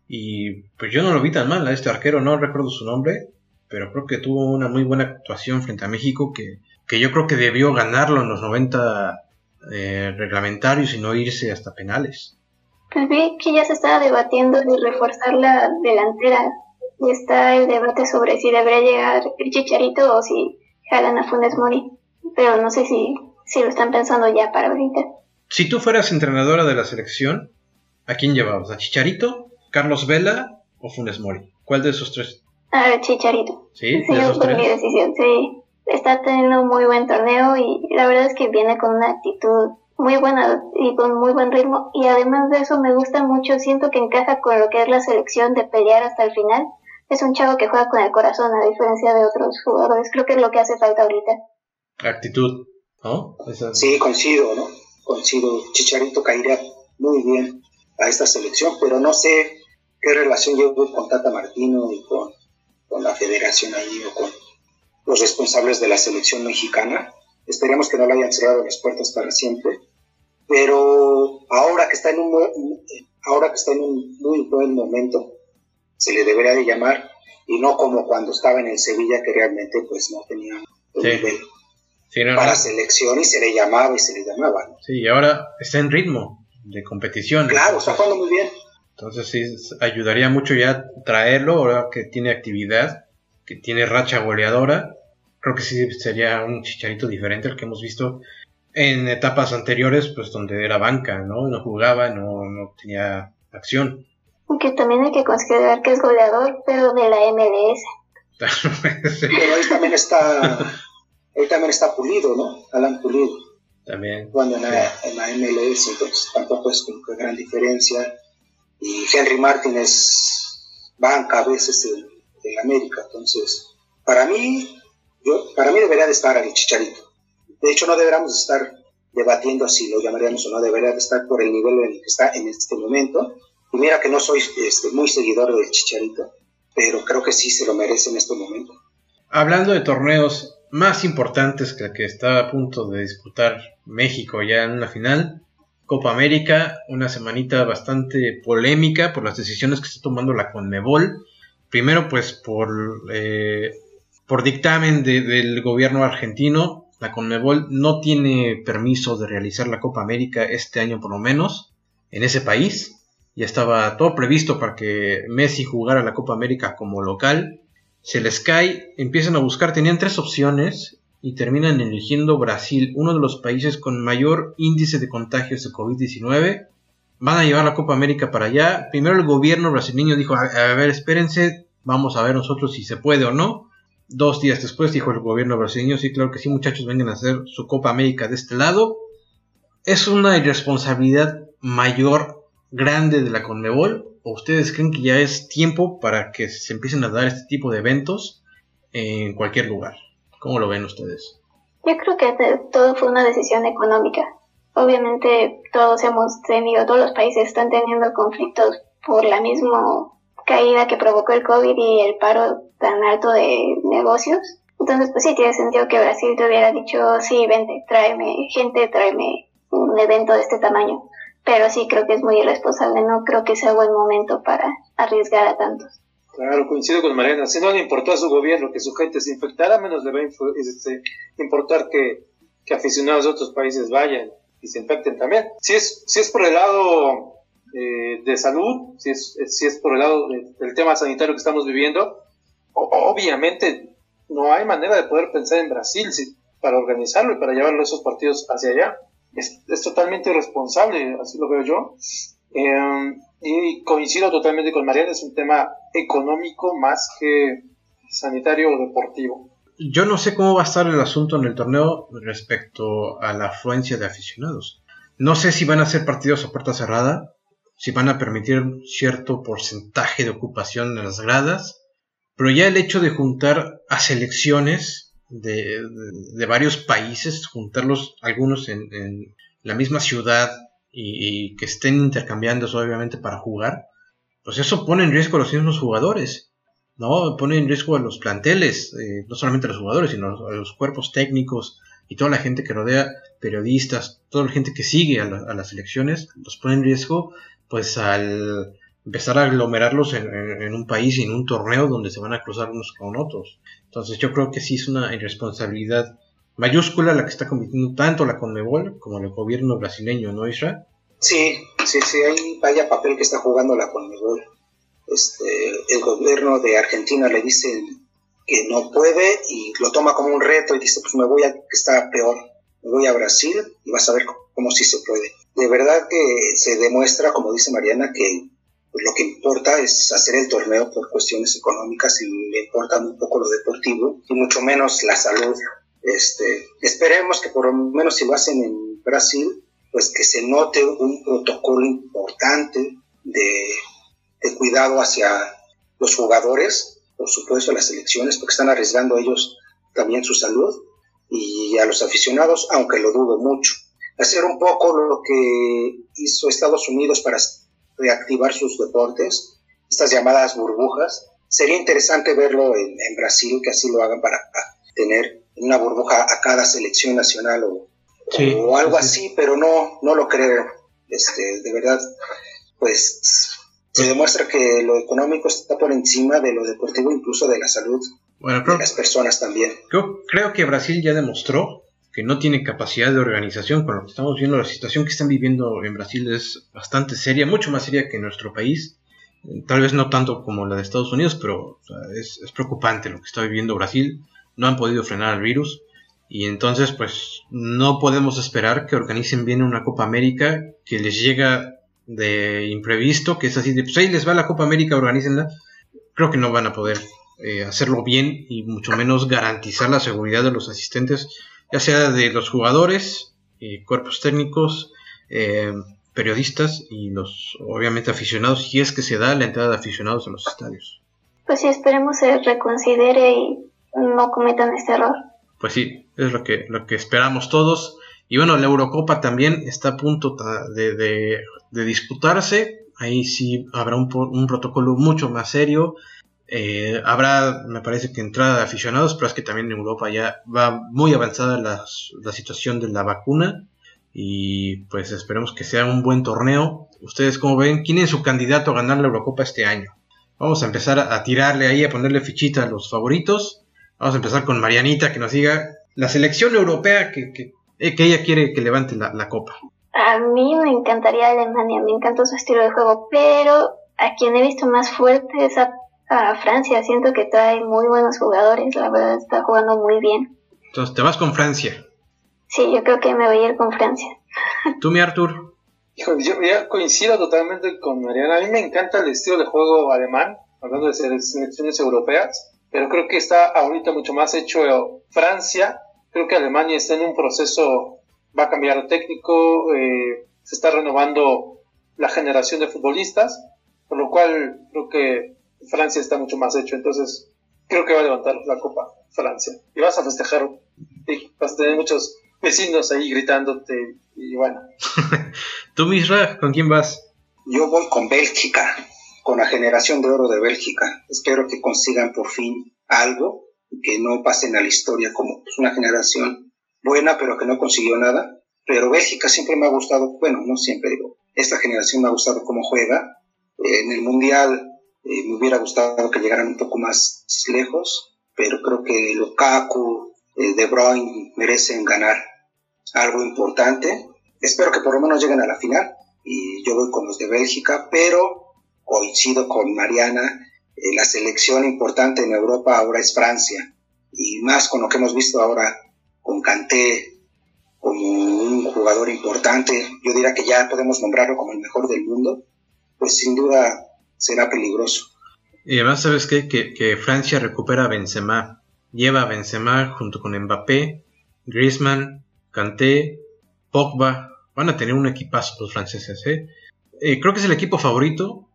Y pues yo no lo vi tan mal a este arquero, no recuerdo su nombre, pero creo que tuvo una muy buena actuación frente a México que, que yo creo que debió ganarlo en los 90 eh, reglamentarios y no irse hasta penales. Pues vi que ya se estaba debatiendo de reforzar la delantera y está el debate sobre si debería llegar el Chicharito o si jalan a Funes Mori. Pero no sé si, si lo están pensando ya para ahorita. Si tú fueras entrenadora de la selección, ¿a quién llevabas? ¿A Chicharito, Carlos Vela o Funes Mori? ¿Cuál de esos tres? A Chicharito. Sí, sí mi decisión, sí. Está teniendo un muy buen torneo y la verdad es que viene con una actitud muy buena y con muy buen ritmo y además de eso me gusta mucho, siento que encaja con lo que es la selección de pelear hasta el final es un chavo que juega con el corazón a diferencia de otros jugadores. Creo que es lo que hace falta ahorita. Actitud, ¿no? Sí, coincido, ¿no? Coincido. Chicharito caería muy bien a esta selección, pero no sé qué relación llevo con Tata Martino y con, con la federación ahí o con los responsables de la selección mexicana. Esperemos que no le hayan cerrado las puertas para siempre. Pero ahora que está en un, ahora que está en un muy buen momento, se le debería de llamar y no como cuando estaba en el Sevilla que realmente pues no tenía un nivel para selección y se le llamaba y se le llamaba. Sí, y ahora está en ritmo de competición. Claro, está jugando muy bien. Entonces sí, ayudaría mucho ya traerlo ahora que tiene actividad, que tiene racha goleadora. Creo que sí sería un chicharito diferente al que hemos visto en etapas anteriores, pues donde era banca, ¿no? No jugaba, no, no tenía acción. Aunque también hay que considerar que es goleador, pero de la MLS. pero ahí también está, ahí también está Pulido, ¿no? Alan Pulido. También. Cuando en la, en la MLS, entonces tampoco es con gran diferencia. Y Henry Martin es banca a veces de, América, entonces, para mí, yo, para mí debería de estar el Chicharito. De hecho, no deberíamos estar debatiendo si lo llamaríamos o no, debería de estar por el nivel en el que está en este momento mira que no soy este, muy seguidor del Chicharito, pero creo que sí se lo merece en este momento. Hablando de torneos más importantes que el que está a punto de disputar México ya en una final, Copa América, una semanita bastante polémica por las decisiones que está tomando la Conmebol. Primero, pues por, eh, por dictamen del gobierno argentino, la Conmebol no tiene permiso de realizar la Copa América este año por lo menos en ese país ya estaba todo previsto para que Messi jugara la Copa América como local. Se les cae, empiezan a buscar, tenían tres opciones y terminan eligiendo Brasil, uno de los países con mayor índice de contagios de COVID-19, van a llevar la Copa América para allá. Primero el gobierno brasileño dijo, a, ver, espérense, vamos a ver nosotros si se puede o no. Dos días después dijo el gobierno brasileño, sí, claro que sí, muchachos, vengan a hacer su Copa América de este lado. Es una irresponsabilidad mayor, grande de la Conmebol. ¿O ustedes creen que ya es tiempo para que se empiecen a dar este tipo de eventos en cualquier lugar? ¿Cómo lo ven ustedes? Yo creo que todo fue una decisión económica. Obviamente todos hemos tenido, todos los países están teniendo conflictos por la misma caída que provocó el COVID y el paro tan alto de negocios. Entonces, pues sí, tiene sentido que Brasil te hubiera dicho, sí, vente, tráeme gente, tráeme un evento de este tamaño. Pero sí creo que es muy irresponsable, no creo que sea buen momento para arriesgar a tantos. Claro, coincido con Mariana. Si no le importó a su gobierno que su gente se infectara, menos le va a este, importar que, aficionados de otros países vayan y se infecten también. Si es, si es por el lado eh, de salud, si es, si es por el lado del tema sanitario que estamos viviendo, obviamente no hay manera de poder pensar en Brasil para organizarlo y para llevarlo esos partidos hacia allá. Es, es totalmente irresponsable, así lo veo yo. Em, y coincido totalmente con Mariana, es un tema económico más que sanitario o deportivo yo no sé cómo va a estar el asunto en el torneo respecto a la afluencia de aficionados. No sé si van a ser partidos a puerta cerrada, si van a permitir cierto porcentaje de ocupación en las gradas, pero ya el hecho de juntar a selecciones de, varios países, juntarlos algunos en, la misma ciudad y, que estén intercambiando obviamente para jugar, pues eso pone en riesgo a los mismos jugadores. ¿no? Pone en riesgo a los planteles, eh, no solamente a los jugadores, sino a los, cuerpos técnicos y toda la gente que rodea, periodistas, toda la gente que sigue a, las elecciones, los pone en riesgo, pues al empezar a aglomerarlos en, un país y en un torneo donde se van a cruzar unos con otros. Entonces yo creo que sí es una irresponsabilidad mayúscula la que está cometiendo tanto la Conmebol como el gobierno brasileño, ¿no, Isra? Sí, sí, sí, hay vaya papel que está jugando la Conmebol este, el gobierno de Argentina le dice que no puede y lo toma como un reto y dice, pues me voy a, que está peor, me voy a Brasil y vas a ver cómo, sí se puede. De verdad que se demuestra, como dice Mariana, que pues, lo que importa es hacer el torneo por cuestiones económicas y le importa muy poco lo deportivo y mucho menos la salud. Este, esperemos que por lo menos si lo hacen en Brasil, pues que se note un protocolo importante de de cuidado hacia los jugadores, por supuesto las selecciones, porque están arriesgando ellos también su salud, y a los aficionados, aunque lo dudo mucho. Hacer un poco lo que hizo Estados Unidos para reactivar sus deportes, estas llamadas burbujas. Sería interesante verlo en, Brasil, que así lo hagan para, tener una burbuja a cada selección nacional o, o algo así, pero no, no lo creo. Este, de verdad, pues se demuestra que lo económico está por encima de lo deportivo, incluso de la salud de las personas también. Creo, que Brasil ya demostró que no tiene capacidad de organización con lo que estamos viendo. La situación que están viviendo en Brasil es bastante seria, mucho más seria que en nuestro país. Tal vez no tanto como la de Estados Unidos, pero es, es preocupante lo que está viviendo Brasil. No han podido frenar el virus. Y entonces, pues, no podemos esperar que organicen bien una Copa América que les llega de imprevisto, que es así de, pues ahí les va la Copa América, organícenla, creo que no van a poder eh, hacerlo bien y mucho menos garantizar la seguridad de los asistentes, ya sea de los jugadores, eh, cuerpos técnicos, eh, periodistas y los obviamente aficionados, si es que se da la entrada de aficionados a los estadios. Pues sí, esperemos se reconsidere y no cometan este error. Pues sí, es lo que, lo que esperamos todos. Y bueno, la Eurocopa también está a punto de, de, disputarse. Ahí sí habrá un, un protocolo mucho más serio. Eh, habrá, me parece que entrada de aficionados, pero es que también en Europa ya va muy avanzada la, la situación de la vacuna. Y pues esperemos que sea un buen torneo. Ustedes, como ven, ¿quién es su candidato a ganar la Eurocopa este año? Vamos a empezar a, tirarle ahí, a ponerle fichita a los favoritos. Vamos a empezar con Marianita, que nos diga la selección europea que eh, que ella quiere que levante la, copa. A mí me encantaría Alemania, me encanta su estilo de juego, pero a quien he visto más fuerte es Francia. Siento que trae muy buenos jugadores, la verdad está jugando muy bien. Entonces, ¿te vas con Francia? Sí, yo creo que me voy a ir con Francia. ¿Tú, mi Artur? Hijo, yo ya coincido totalmente con Mariana. A mí me encanta el estilo de juego alemán, hablando de selecciones europeas, pero creo que está ahorita mucho más hecho Francia. Creo que Alemania está en un proceso, va a cambiar técnico, eh, se está renovando la generación de futbolistas, por lo cual creo que Francia está mucho más hecho. Entonces, creo que va a levantar la Copa Francia. Y vas a festejar, y vas a tener muchos vecinos ahí gritándote y bueno. ¿Tú, Misra, con quién vas? Yo voy con Bélgica, con la generación de oro de Bélgica. Espero que consigan por fin algo, que no pasen a la historia como pues, una generación buena, pero que no consiguió nada. Pero Bélgica siempre me ha gustado, bueno, no siempre digo, esta generación me ha gustado cómo juega. en el Mundial eh, me hubiera gustado que llegaran un poco más lejos, pero creo que Lukaku, eh, De Bruyne merecen ganar algo importante. Espero que por lo menos lleguen a la final y yo voy con los de Bélgica, pero coincido con Mariana, eh, la selección importante en Europa ahora es Francia y más con lo que hemos visto ahora con Kanté como un jugador importante, yo diría que ya podemos nombrarlo como el mejor del mundo, pues sin duda será peligroso. Y además, ¿sabes qué? Que, Francia recupera a Benzema. Lleva a Benzema junto con Mbappé, Griezmann, Kanté, Pogba, van a tener un equipazo los franceses, ¿eh? ¿eh? creo que es el equipo favorito,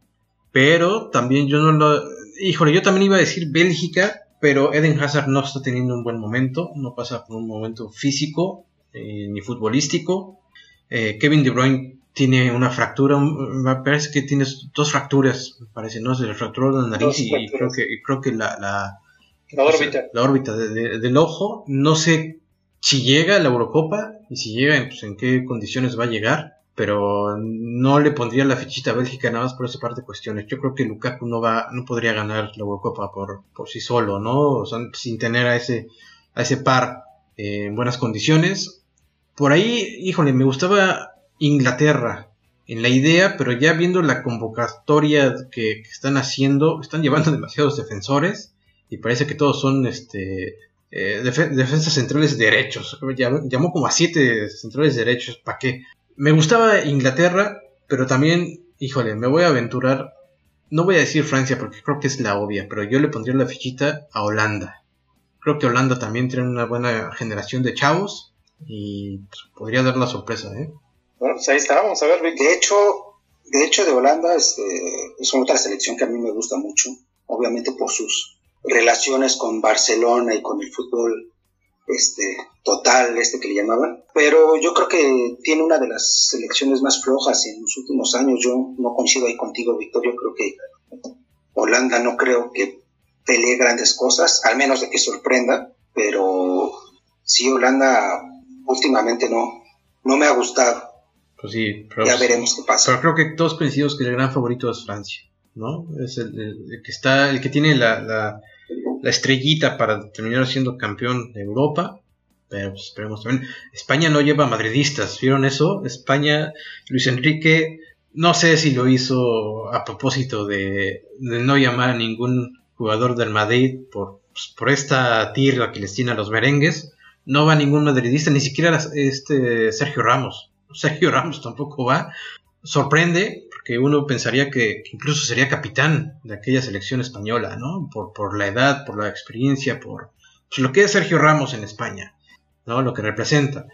pero también yo no lo... Híjole, yo también iba a decir Bélgica, pero Eden Hazard no está teniendo un buen momento, no pasa por un momento físico eh, ni futbolístico. Eh, Kevin De Bruyne tiene una fractura, me parece que tiene dos fracturas, me parece, ¿no? Se le fracturó la nariz y, creo que, creo que la, la, la órbita, la órbita del ojo, no sé si llega a la Eurocopa y si llega, pues en qué condiciones va a llegar. Pero no le pondría la fichita a Bélgica nada más por esa parte de cuestiones. Yo creo que Lukaku no va, no podría ganar la Eurocopa por, por sí solo, ¿no? sin tener a ese, a ese par eh, en buenas condiciones. Por ahí, híjole, me gustaba Inglaterra en la idea, pero ya viendo la convocatoria que, están haciendo, están llevando demasiados defensores y parece que todos son este eh, defensas centrales derechos. Llamó, como a siete centrales derechos. ¿Para qué? Me gustaba Inglaterra, pero también, híjole, me voy a aventurar. No voy a decir Francia porque creo que es la obvia, pero yo le pondría la fichita a Holanda. Creo que Holanda también tiene una buena generación de chavos y pues, podría dar la sorpresa, ¿eh? Bueno, pues ahí está, vamos a ver. De hecho, de hecho de Holanda este, es otra selección que a mí me gusta mucho, obviamente por sus relaciones con Barcelona y con el fútbol este total este que le llamaban. Pero yo creo que tiene una de las selecciones más flojas en los últimos años. Yo no coincido ahí contigo Víctor. Yo creo que Holanda no creo que pelee grandes cosas al menos de que sorprenda pero sí Holanda últimamente no no me ha gustado pues sí ya veremos qué pasa pero creo que todos coincidimos que el gran favorito es Francia ¿no? Es el, que está, el que tiene la, la estrellita para terminar siendo campeón de Europa. Pero pues, esperemos también. España no lleva madridistas, ¿vieron eso? España, Luis Enrique, no sé si lo hizo a propósito de, no llamar a ningún jugador del Madrid por, pues, por esta tierra que les tiene a los merengues. No va ningún madridista, ni siquiera este Sergio Ramos. Sergio Ramos tampoco va. Sorprende, que uno pensaría que, incluso sería capitán de aquella selección española, ¿no? Por, por la edad, por la experiencia, por pues, lo que es Sergio Ramos en España, ¿no? Lo que representa.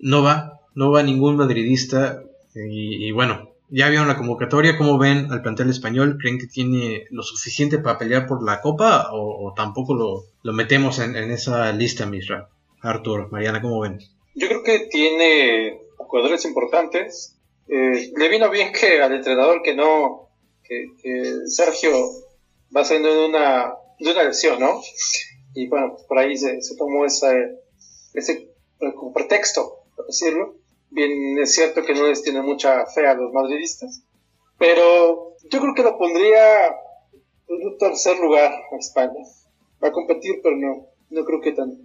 No va, no va ningún madridista y, bueno, ya vieron la convocatoria, ¿cómo ven al plantel español? ¿Creen que tiene lo suficiente para pelear por la copa o, tampoco lo, lo, metemos en, esa lista, Misra? Artur, Mariana, ¿cómo ven? Yo creo que tiene jugadores importantes, eh, le vino bien que al entrenador que no, que, Sergio va saliendo de una, de una lesión, ¿no? Y bueno, por ahí se, tomó esa, ese eh, como pretexto, por decirlo. Bien, es cierto que no les tiene mucha fe a los madridistas, pero yo creo que lo pondría en un tercer lugar a España. Va a competir, pero no, no creo que, tan,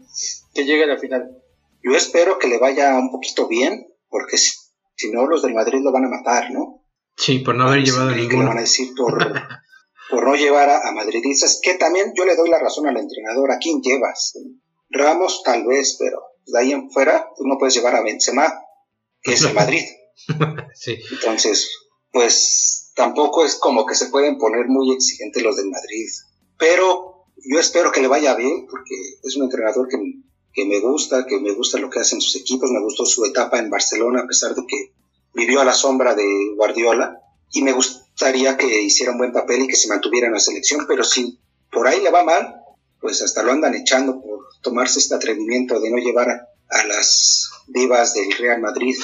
que llegue a la final. Yo espero que le vaya un poquito bien, porque si si no, los del Madrid lo van a matar, ¿no? Sí, por no haber llevado a ninguno. van a decir por, por no llevar a, madridistas, que también yo le doy la razón al entrenador, ¿a quién llevas? Ramos tal vez, pero de ahí en fuera tú no puedes llevar a Benzema, que es el Madrid. sí. Entonces, pues tampoco es como que se pueden poner muy exigentes los del Madrid. Pero yo espero que le vaya bien, porque es un entrenador que, que me gusta, que me gusta lo que hacen sus equipos, me gustó su etapa en Barcelona, a pesar de que vivió a la sombra de Guardiola, y me gustaría que hiciera un buen papel y que se mantuviera en la selección, pero si por ahí le va mal, pues hasta lo andan echando por tomarse este atrevimiento de no llevar a, a las divas del Real Madrid.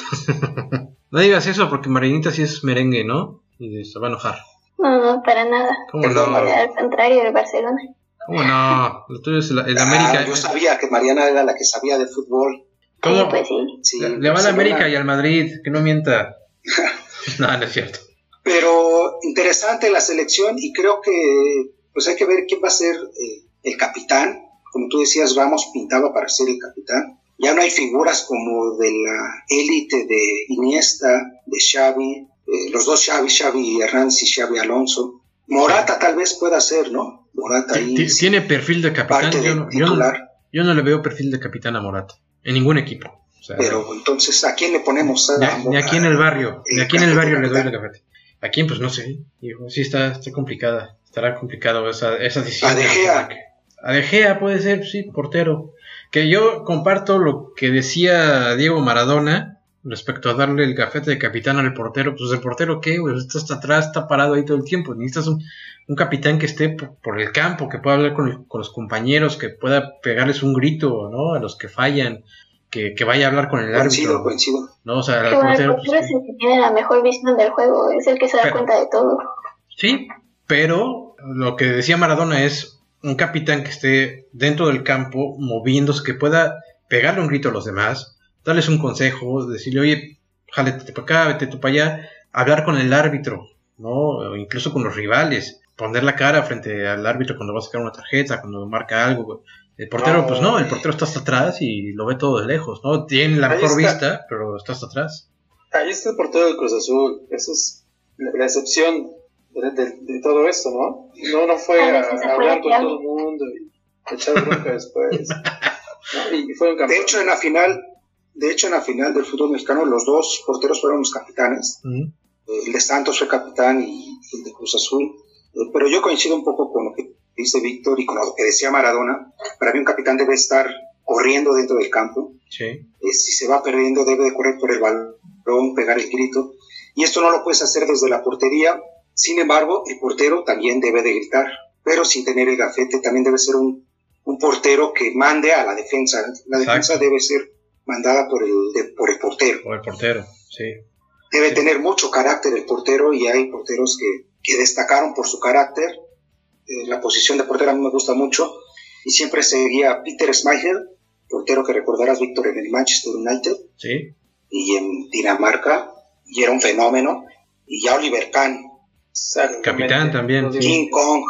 no digas eso porque Marinita sí es merengue, ¿no? Y se va a enojar. No, no, para nada. ¿Cómo Perdón, no? Al contrario del Barcelona. ¿Cómo no? Lo tuyo es el, el Ah, América. yo sabía que Mariana era la que sabía de fútbol. ¿Cómo? Sí, pues sí. Le, le va a la Barcelona. América y al Madrid, que no mienta. no, no es cierto. Pero interesante la selección y creo que pues hay que ver quién va a ser eh, el capitán. Como tú decías, Ramos pintaba para ser el capitán. Ya no hay figuras como de la élite de Iniesta, de Xavi, eh, los dos Xavi, Xavi Hernández y Xavi Alonso. Morata tal vez pueda ser, ¿no? Morata ahí Tiene perfil de capitán. parte Yo de no, yo, no, titular. yo no le veo perfil de capitán a Morata. En ningún equipo. O sea, Pero entonces, ¿a quién le ponemos? ni, a- aquí en el barrio. Ni aquí en el barrio le doy la café. ¿A quién? Pues no sé. Digo, sí está, está complicada. Estará complicado esa, esa decisión. A De Gea. A De Gea puede ser, sí, portero. Que yo comparto lo que decía Diego Maradona respecto a darle el gafete de capitán al portero. Pues el portero, ¿qué? Pues está hasta atrás, está parado ahí todo el tiempo. Necesitas un, un capitán que esté por, por el campo, que pueda hablar con, el- con los compañeros, que pueda pegarles un grito, ¿no? A los que fallan, que, que vaya a hablar con el Coincido, árbitro. coincido. ¿no? O sea, Que el bueno, el portero, portero pues, es el que tiene la mejor visión del juego, es el que se da Pero- cuenta de todo. Sí, pero lo que decía Maradona es un capitán que esté dentro del campo, moviéndose, que pueda pegarle un grito a los demás, darles un consejo, decirle, oye, jálete para acá, vete tú para allá, hablar con el árbitro, ¿no? O incluso con los rivales, poner la cara frente al árbitro cuando va a sacar una tarjeta, cuando marca algo. El portero, No. pues no, el portero está hasta atrás y lo ve todo de lejos, ¿no? Tiene la Ahí mejor está. vista, pero está hasta atrás. Ahí está el portero del Cruz Azul. Eso es la, la excepción de, de- de todo esto, ¿no? No, no fue A a, a hablar con todo el mundo y echar bronca después. ¿no? Y fue un De hecho, en la final, de hecho, en la final del fútbol mexicano, los dos porteros fueron los capitanes. Ujú. El de Santos fue capitán y el de Cruz Azul. Eh, Pero yo coincido un poco con lo que dice Víctor y con lo que decía Maradona. Para mí un capitán debe estar corriendo dentro del campo. Sí. Eh, si se va perdiendo, debe de correr por el balón, pegar el grito. Y esto no lo puedes hacer desde la portería. Sin embargo, el portero también debe de gritar, pero sin tener el gafete. También debe ser un, un portero que mande a la defensa. La defensa Exacto. debe ser mandada por el, de- por el portero. O el portero, sí. Debe Sí. tener mucho carácter el portero y hay porteros que, que destacaron por su carácter. Eh, la posición de portero a mí me gusta mucho y siempre seguía Peter Schmeichel, portero que recordarás, Víctor, en el Manchester United Sí. y en Dinamarca y era un fenómeno. Y ya Oliver Kahn. Capitán también, sí. King Kong,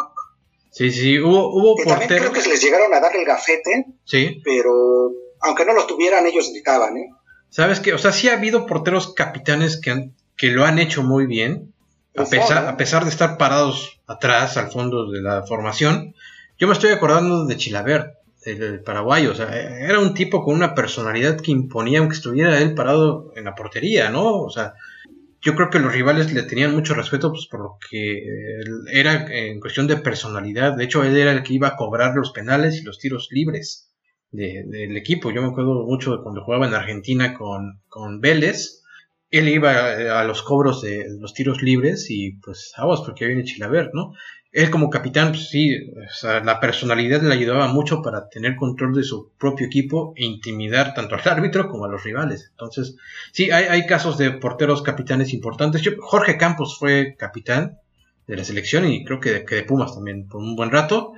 Sí, sí, hubo, hubo que también porteros. creo que les llegaron a darle el gafete, Sí, pero aunque no lo tuvieran, ellos gritaban, ¿eh? sabes que, o sea, sí ha habido porteros capitanes que, han, que lo han hecho muy bien, a Buffon, pesar, ¿no? a pesar de estar parados atrás, al fondo de la formación. Yo me estoy acordando de Chilavert, el, el paraguayo, o sea, era un tipo con una personalidad que imponía, aunque estuviera él parado en la portería, ¿no? O sea, yo creo que los rivales le tenían mucho respeto pues, por lo que eh, era en cuestión de personalidad. De hecho, él era el que iba a cobrar los penales y los tiros libres de- del equipo. Yo me acuerdo mucho de cuando jugaba en Argentina con, con Vélez. Él iba eh, a los cobros de los tiros libres y pues aguas porque viene Chilavert, ¿no? Él como capitán, pues sí, o sea, la personalidad le ayudaba mucho para tener control de su propio equipo e intimidar tanto al árbitro como a los rivales. Entonces, sí, hay, hay casos de porteros capitanes importantes. Jorge Campos fue capitán de la selección y creo que de, que de Pumas también por un buen rato,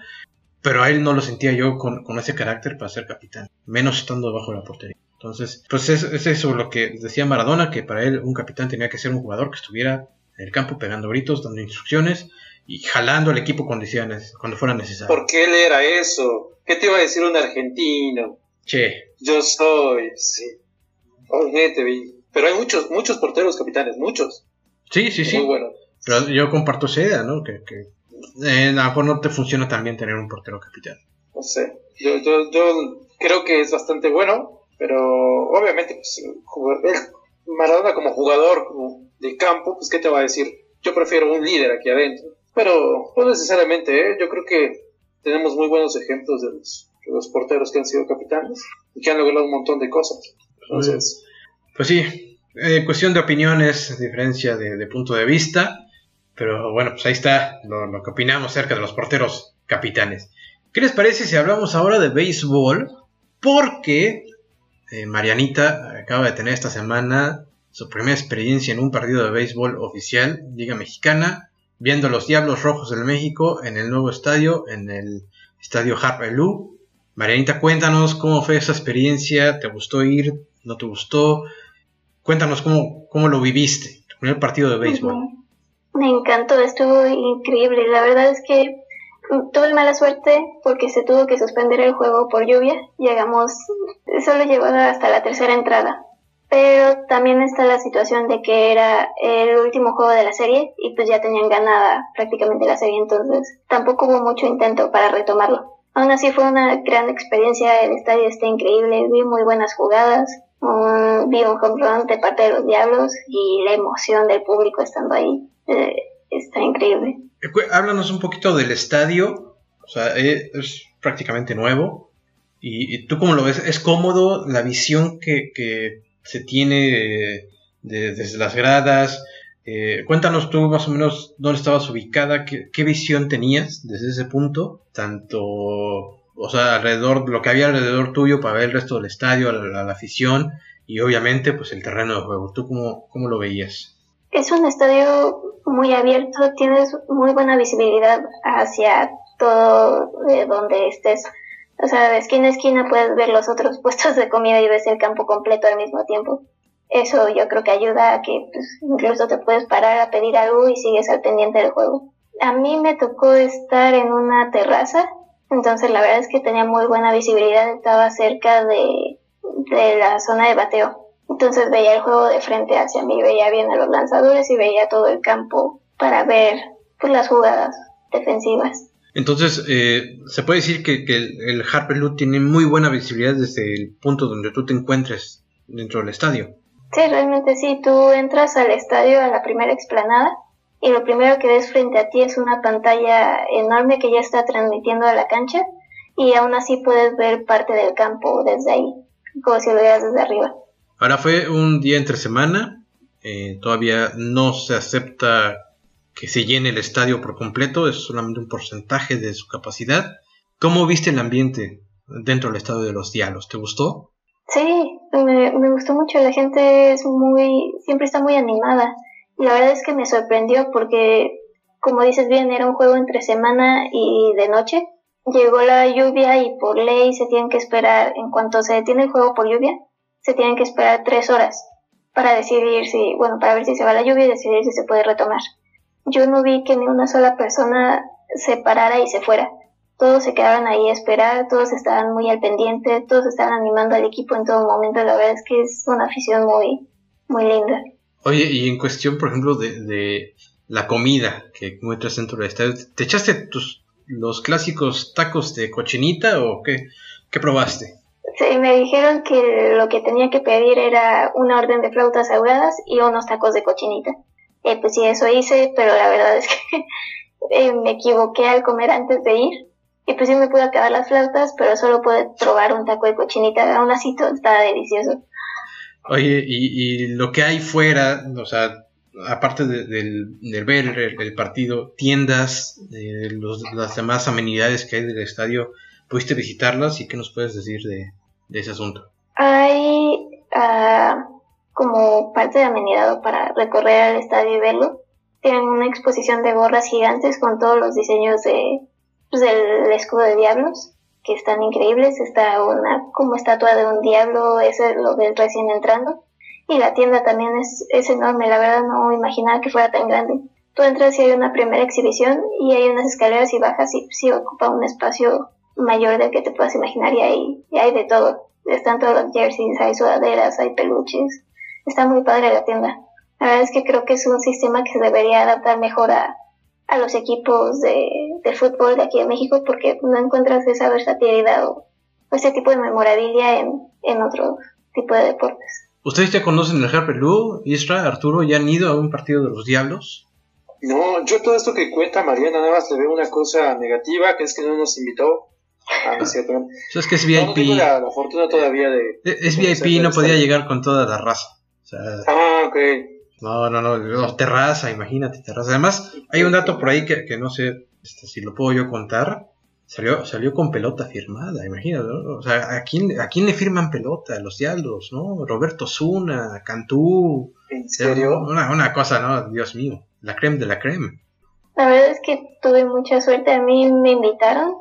pero a él no lo sentía yo con, con ese carácter para ser capitán, menos estando bajo la portería. Entonces, pues es, es eso lo que decía Maradona, que para él un capitán tenía que ser un jugador que estuviera en el campo pegando gritos, dando instrucciones y jalando al equipo cuando, cuando fuera necesario. ¿Por qué él era eso? ¿Qué te iba a decir un argentino? Che, Yo soy, sí. Oye, te vi. Pero hay muchos, muchos porteros capitanes, muchos. sí, sí, sí. Muy buenos. Pero yo comparto esa idea, ¿no? Que, que eh, a lo mejor no te funciona tan bien tener un portero capitán. No sé. Yo, yo, yo creo que es bastante bueno, pero obviamente, pues, Maradona como jugador de campo, pues qué te va a decir, yo prefiero un líder aquí adentro. Pero no necesariamente, ¿eh? yo creo que tenemos muy buenos ejemplos de los, de los porteros que han sido capitanes y que han logrado un montón de cosas. Entonces, Pues sí, eh, cuestión de opiniones, diferencia de, de punto de vista. Pero bueno, pues ahí está lo, que opinamos acerca de los porteros capitanes. ¿Qué les parece si hablamos ahora de béisbol? Porque eh, Marianita acaba de tener esta semana su primera experiencia en un partido de béisbol oficial, Liga Mexicana, viendo los Diablos Rojos del México en el nuevo estadio, en el estadio Harper Lou. Marianita, cuéntanos cómo fue esa experiencia, ¿te gustó ir? ¿No te gustó? Cuéntanos cómo, cómo lo viviste, tu primer partido de béisbol. Ujú. Me encantó, estuvo increíble. La verdad es que mm, tuve mala suerte porque se tuvo que suspender el juego por lluvia. Llegamos, solo llegó hasta la tercera entrada. Pero también está la situación de que era el último juego de la serie y pues ya tenían ganada prácticamente la serie, entonces tampoco hubo mucho intento para retomarlo. Aún así fue una gran experiencia, el estadio está increíble, vi muy buenas jugadas, vi un home run de parte de los Diablos y la emoción del público estando ahí eh, está increíble. Eh, Háblanos un poquito del estadio, o sea, eh, es prácticamente nuevo. ¿Y, tú cómo lo ves? ¿Es cómodo la visión que, que se tiene de- desde las gradas? Cuéntanos tú más o menos dónde estabas ubicada, qué, qué visión tenías desde ese punto, tanto, o sea, alrededor, lo que había alrededor tuyo para ver el resto del estadio, la, la afición y obviamente pues el terreno de juego. ¿Tú cómo, cómo lo veías? Es un estadio muy abierto, tienes muy buena visibilidad hacia todo de donde estés. O sea, de esquina a esquina puedes ver los otros puestos de comida y ves el campo completo al mismo tiempo. Eso yo creo que ayuda a que pues, incluso te puedes parar a pedir algo y sigues al pendiente del juego. A mí me tocó estar en una terraza, entonces la verdad es que tenía muy buena visibilidad, estaba cerca de, de la zona de bateo. Entonces veía el juego de frente hacia mí, veía bien a los lanzadores y veía todo el campo para ver pues, las jugadas defensivas. Entonces, eh, se puede decir que, que el, el Harper Lou tiene muy buena visibilidad desde el punto donde tú te encuentres dentro del estadio. Sí, realmente sí, tú entras al estadio a la primera explanada y lo primero que ves frente a ti es una pantalla enorme que ya está transmitiendo a la cancha y aún así puedes ver parte del campo desde ahí, como si lo vieras desde arriba. Ahora fue un día entre semana, eh, todavía no se acepta que se llene el estadio por completo, es solamente un porcentaje de su capacidad. ¿Cómo viste el ambiente dentro del estadio de los Diablos? ¿Te gustó? Sí, me, me gustó mucho, la gente es muy, siempre está muy animada. Y la verdad es que me sorprendió porque, como dices bien, era un juego entre semana y de noche. Llegó la lluvia y por ley se tienen que esperar, en cuanto se detiene el juego por lluvia, se tienen que esperar tres horas para decidir si, bueno, para ver si se va la lluvia y decidir si se puede retomar. Yo no vi que ni una sola persona se parara y se fuera todos se quedaron ahí a esperar, todos estaban muy al pendiente, todos estaban animando al equipo en todo momento, la verdad es que es una afición muy, muy linda. Oye, y en cuestión, por ejemplo, de, de la comida que encuentras dentro del estadio, ¿te echaste tus, los clásicos tacos de cochinita o qué, qué probaste? Sí, me dijeron que lo que tenía que pedir era una orden de flautas ahogadas y unos tacos de cochinita. Eh, pues sí, eso hice, pero la verdad es que eh, me equivoqué al comer antes de ir. Y pues sí me pude acabar las flautas, pero solo pude probar un taco de cochinita. Aún así todo estaba delicioso. Oye, y, y lo que hay fuera, o sea, aparte de, del, del ver el, partido, tiendas, eh, los, las demás amenidades que hay del estadio, ¿pudiste visitarlas y qué nos puedes decir de, de ese asunto? Hay ah, como parte de amenidad para recorrer al estadio y verlo. Tienen una exposición de gorras gigantes con todos los diseños de, pues, del escudo de diablos, que están increíbles. Está una como estatua de un diablo, ese lo ven recién entrando. Y la tienda también es, es enorme, la verdad no imaginaba que fuera tan grande. Tú entras y hay una primera exhibición y hay unas escaleras y bajas y sí ocupa un espacio mayor del que te puedas imaginar y hay, y hay de todo. Están todos los jerseys, hay sudaderas, hay peluches. Está muy padre la tienda. La verdad es que creo que es un sistema que se debería adaptar mejor a, a los equipos de, de fútbol de aquí de México porque no encuentras esa versatilidad o, o ese tipo de memorabilia en, en otro tipo de deportes. ¿Ustedes ya conocen el Harper Lou, Isra, Arturo? ¿Ya han ido a un partido de los Diablos? No, yo todo esto que cuenta Mariana nada más le veo una cosa negativa, que es que no nos invitó. Ah, es cierto. O es que es No, no VIP. tengo la, la fortuna todavía de... Es es de VIP, no podía llegar con toda la raza. O sea, Ah, ok. no, no, no, no, terraza, imagínate, terraza. Además, hay un dato por ahí que, que no sé este, si lo puedo yo contar. Salió, salió con pelota firmada, imagínate, ¿no? O sea, ¿a quién, ¿a quién le firman pelota? Los diablos, ¿no? Roberto Zuna, Cantú. ¿En serio? Una, una cosa, ¿no? Dios mío. La creme de la creme. La verdad es que tuve mucha suerte. A mí me invitaron.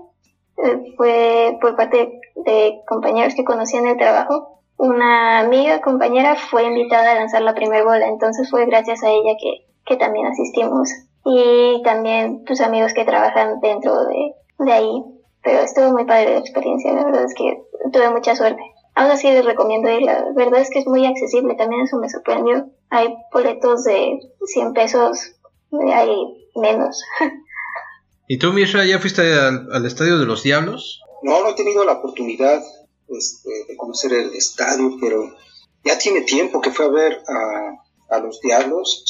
Fue por parte de compañeros que conocí en el trabajo. Una amiga, compañera, fue invitada a lanzar la primera bola. Entonces fue gracias a ella que, que también asistimos. Y también tus amigos que trabajan dentro de, de ahí. Pero estuvo muy padre la experiencia. La verdad es que tuve mucha suerte. Aún así les recomiendo ir. La verdad es que es muy accesible. También eso me sorprendió. Hay boletos de 100 pesos. Hay menos. ¿Y tú, Misha, ya fuiste al, al estadio de los diablos? No, no he tenido la oportunidad este, de conocer el estadio, pero ya tiene tiempo que fue a ver a, a los Diablos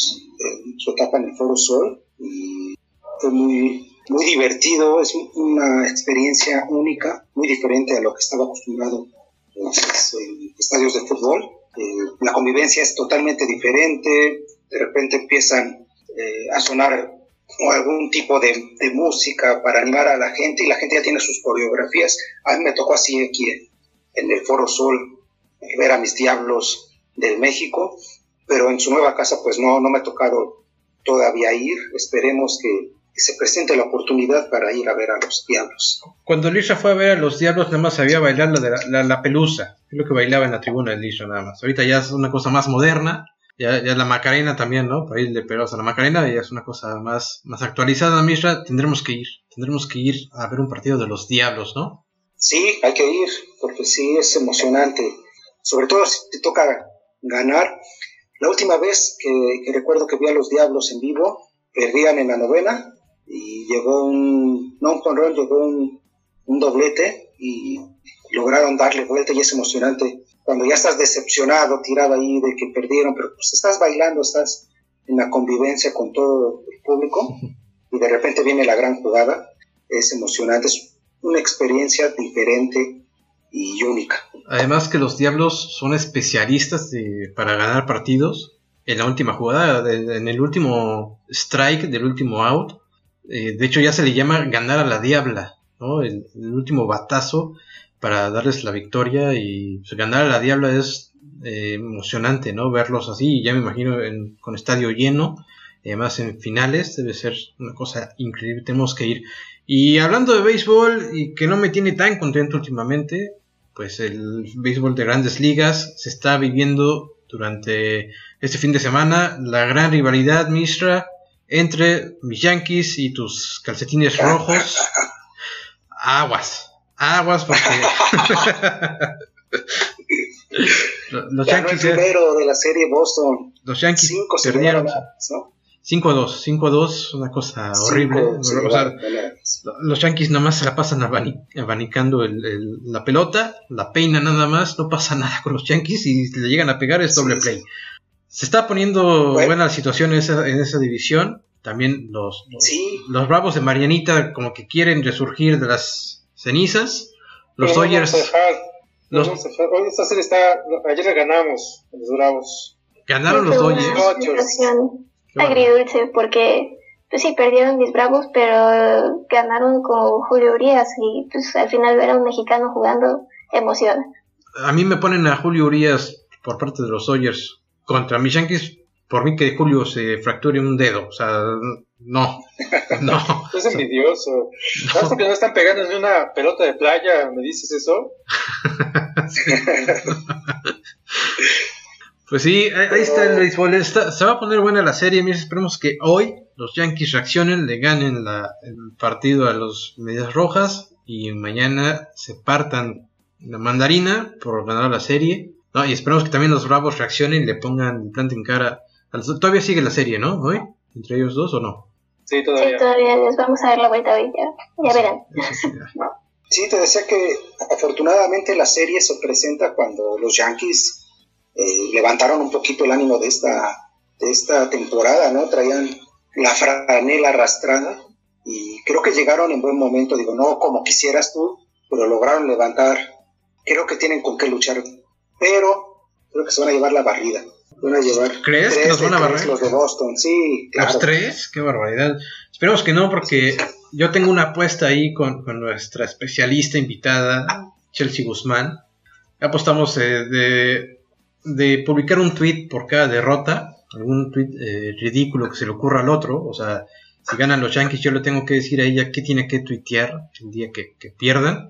su etapa en el Foro Sol y fue muy, muy divertido, es una experiencia única, muy diferente a lo que estaba acostumbrado en estadios de fútbol. Eh, la convivencia es totalmente diferente, de repente empiezan eh, a sonar o algún tipo de, de, música para animar a la gente y la gente ya tiene sus coreografías. A mí me tocó así aquí en, el Foro Sol eh, ver a mis diablos del México, pero en su nueva casa pues no, no me ha tocado todavía ir. Esperemos que, que se presente la oportunidad para ir a ver a los diablos. Cuando Lisha fue a ver a los diablos, nada más sabía bailar la, de la, la, la pelusa. Es lo que bailaba en la tribuna de Lisha, nada más. Ahorita ya es una cosa más moderna. Ya, la Macarena también, ¿no? País de Perosa. La Macarena ya es una cosa más, más actualizada, Misra. Tendremos que ir. Tendremos que ir a ver un partido de los diablos, ¿no? Sí, hay que ir, porque sí es emocionante. Sobre todo si te toca ganar. La última vez que, recuerdo que vi a los diablos en vivo, perdían en la novena y llegó un, no un jonrón, llegó un, un doblete y lograron darle vuelta y es emocionante cuando ya estás decepcionado, tirado ahí de que perdieron, pero pues estás bailando, estás en la convivencia con todo el público y de repente viene la gran jugada, es emocionante, es una experiencia diferente y única. Además que los Diablos son especialistas de, para ganar partidos. En la última jugada, en el último strike, del último out, eh, de hecho ya se le llama ganar a la Diabla, ¿no? El, el último batazo para darles la victoria y pues, ganar a la Diabla es eh, emocionante, ¿no? Verlos así, ya me imagino en, con estadio lleno, además en finales debe ser una cosa increíble, tenemos que ir. Y hablando de béisbol y que no me tiene tan contento últimamente, pues el béisbol de grandes ligas se está viviendo durante este fin de semana la gran rivalidad Mistra entre mis Yankees y tus calcetines rojos. Aguas, aguas porque los Yankees el primero de la serie Boston. Los Yankees Cinco perdieron. ¿no? 5 a 2, 5 a 2, una cosa horrible. Cinco, o sea, los Yankees nomás se la pasan abanicando el, el, la pelota, la peina nada más, no pasa nada con los Yankees y si le llegan a pegar es doble sí, play. Sí. Se está poniendo bueno. buena la situación en esa, en esa división. También los, los, sí. los, Bravos de Marianita como que quieren resurgir de las cenizas. Los Pero Dodgers... No los... Hoy esta serie está... Ayer ganamos los Bravos. Ganaron los Dodgers agridulce porque pues sí perdieron mis bravos pero ganaron con Julio Urias y pues al final ver a un mexicano jugando emociona a mí me ponen a Julio Urias por parte de los Dodgers contra mis Yankees por mí que Julio se fracture un dedo o sea no no es envidioso no. que no están pegando ni una pelota de playa me dices eso Pues sí, ahí está el béisbol. Está, se va a poner buena la serie. Mira, esperemos que hoy los Yankees reaccionen, le ganen la, el partido a los Medias Rojas y mañana se partan la mandarina por ganar la serie. No, y esperemos que también los Bravos reaccionen y le pongan, planten cara. Todavía sigue la serie, ¿no? Hoy, entre ellos dos o no? Sí, todavía. Sí, todavía les vamos a dar la vuelta hoy, ya, ya sí, verán. Sí, sí, te decía que afortunadamente la serie se presenta cuando los Yankees eh, levantaron un poquito el ánimo de esta, de esta temporada, ¿no? Traían la franela arrastrada y creo que llegaron en buen momento, digo, no como quisieras tú, pero lograron levantar, creo que tienen con qué luchar, pero creo que se van a llevar la barrida. Van a llevar ¿Crees que los van a barrer? Los de Boston, sí, claro. ¿Los tres? Qué barbaridad. Esperemos que no, porque yo tengo una apuesta ahí con, con nuestra especialista invitada, Chelsea Guzmán. Apostamos eh, de, de publicar un tweet por cada derrota, algún tweet eh, ridículo que se le ocurra al otro. O sea, si ganan los Yankees, yo le tengo que decir a ella qué tiene que tuitear el día que, que pierdan.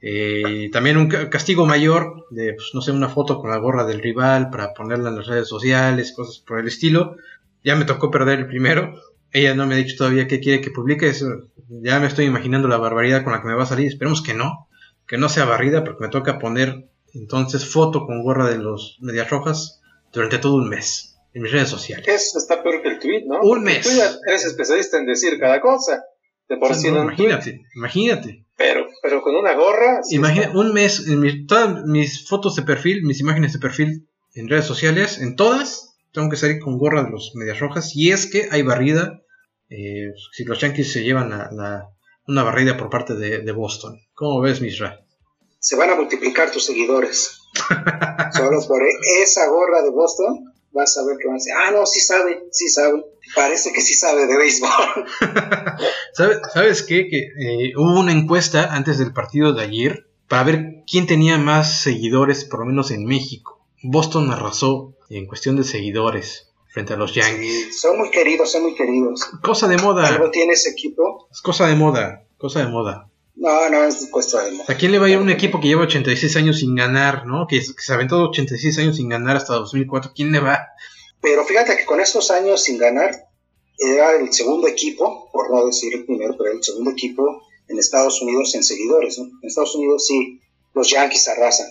Eh, también un ca- castigo mayor de, pues, no sé, una foto con la gorra del rival para ponerla en las redes sociales, cosas por el estilo. Ya me tocó perder el primero. Ella no me ha dicho todavía qué quiere que publique. Eso, ya me estoy imaginando la barbaridad con la que me va a salir. Esperemos que no. Que no sea barrida porque me toca poner entonces foto con gorra de los Medias Rojas durante todo un mes en mis redes sociales. Eso está peor que el tweet, ¿no? Un mes. Tú ya eres especialista en decir cada cosa. De por O sea, sí no, no, imagínate, imagínate. Pero, pero con una gorra. sí Imagina, está- un mes, en mi- todas mis fotos de perfil, mis imágenes de perfil en redes sociales, en todas, tengo que salir con gorra de los Medias Rojas. Y es que hay barrida, eh, si los Yankees se llevan la- la- una barrida por parte de, de Boston. ¿Cómo ves, Misra? Se van a multiplicar tus seguidores. Solo por e- esa gorra de Boston vas a ver que van a decir, ah, no, sí sabe, sí sabe. Parece que sí sabe de béisbol. ¿Sabe- ¿Sabes qué? Que eh, hubo una encuesta antes del partido de ayer para ver quién tenía más seguidores, por lo menos en México. Boston arrasó en cuestión de seguidores frente a los Yankees. Sí, son muy queridos, son muy queridos. Cosa de Algo moda, tiene ese equipo. es cosa de moda, cosa de moda. No, no, es cuesta de moda. ¿A quién le va a ir un equipo que lleva 86 años sin ganar, ¿no? Que, que se aventó 86 años sin ganar hasta 2004. ¿Quién le va? Pero fíjate que con estos años sin ganar, era el segundo equipo, por no decir el primero, pero el segundo equipo en Estados Unidos en seguidores. En Estados Unidos sí, los Yankees arrasan,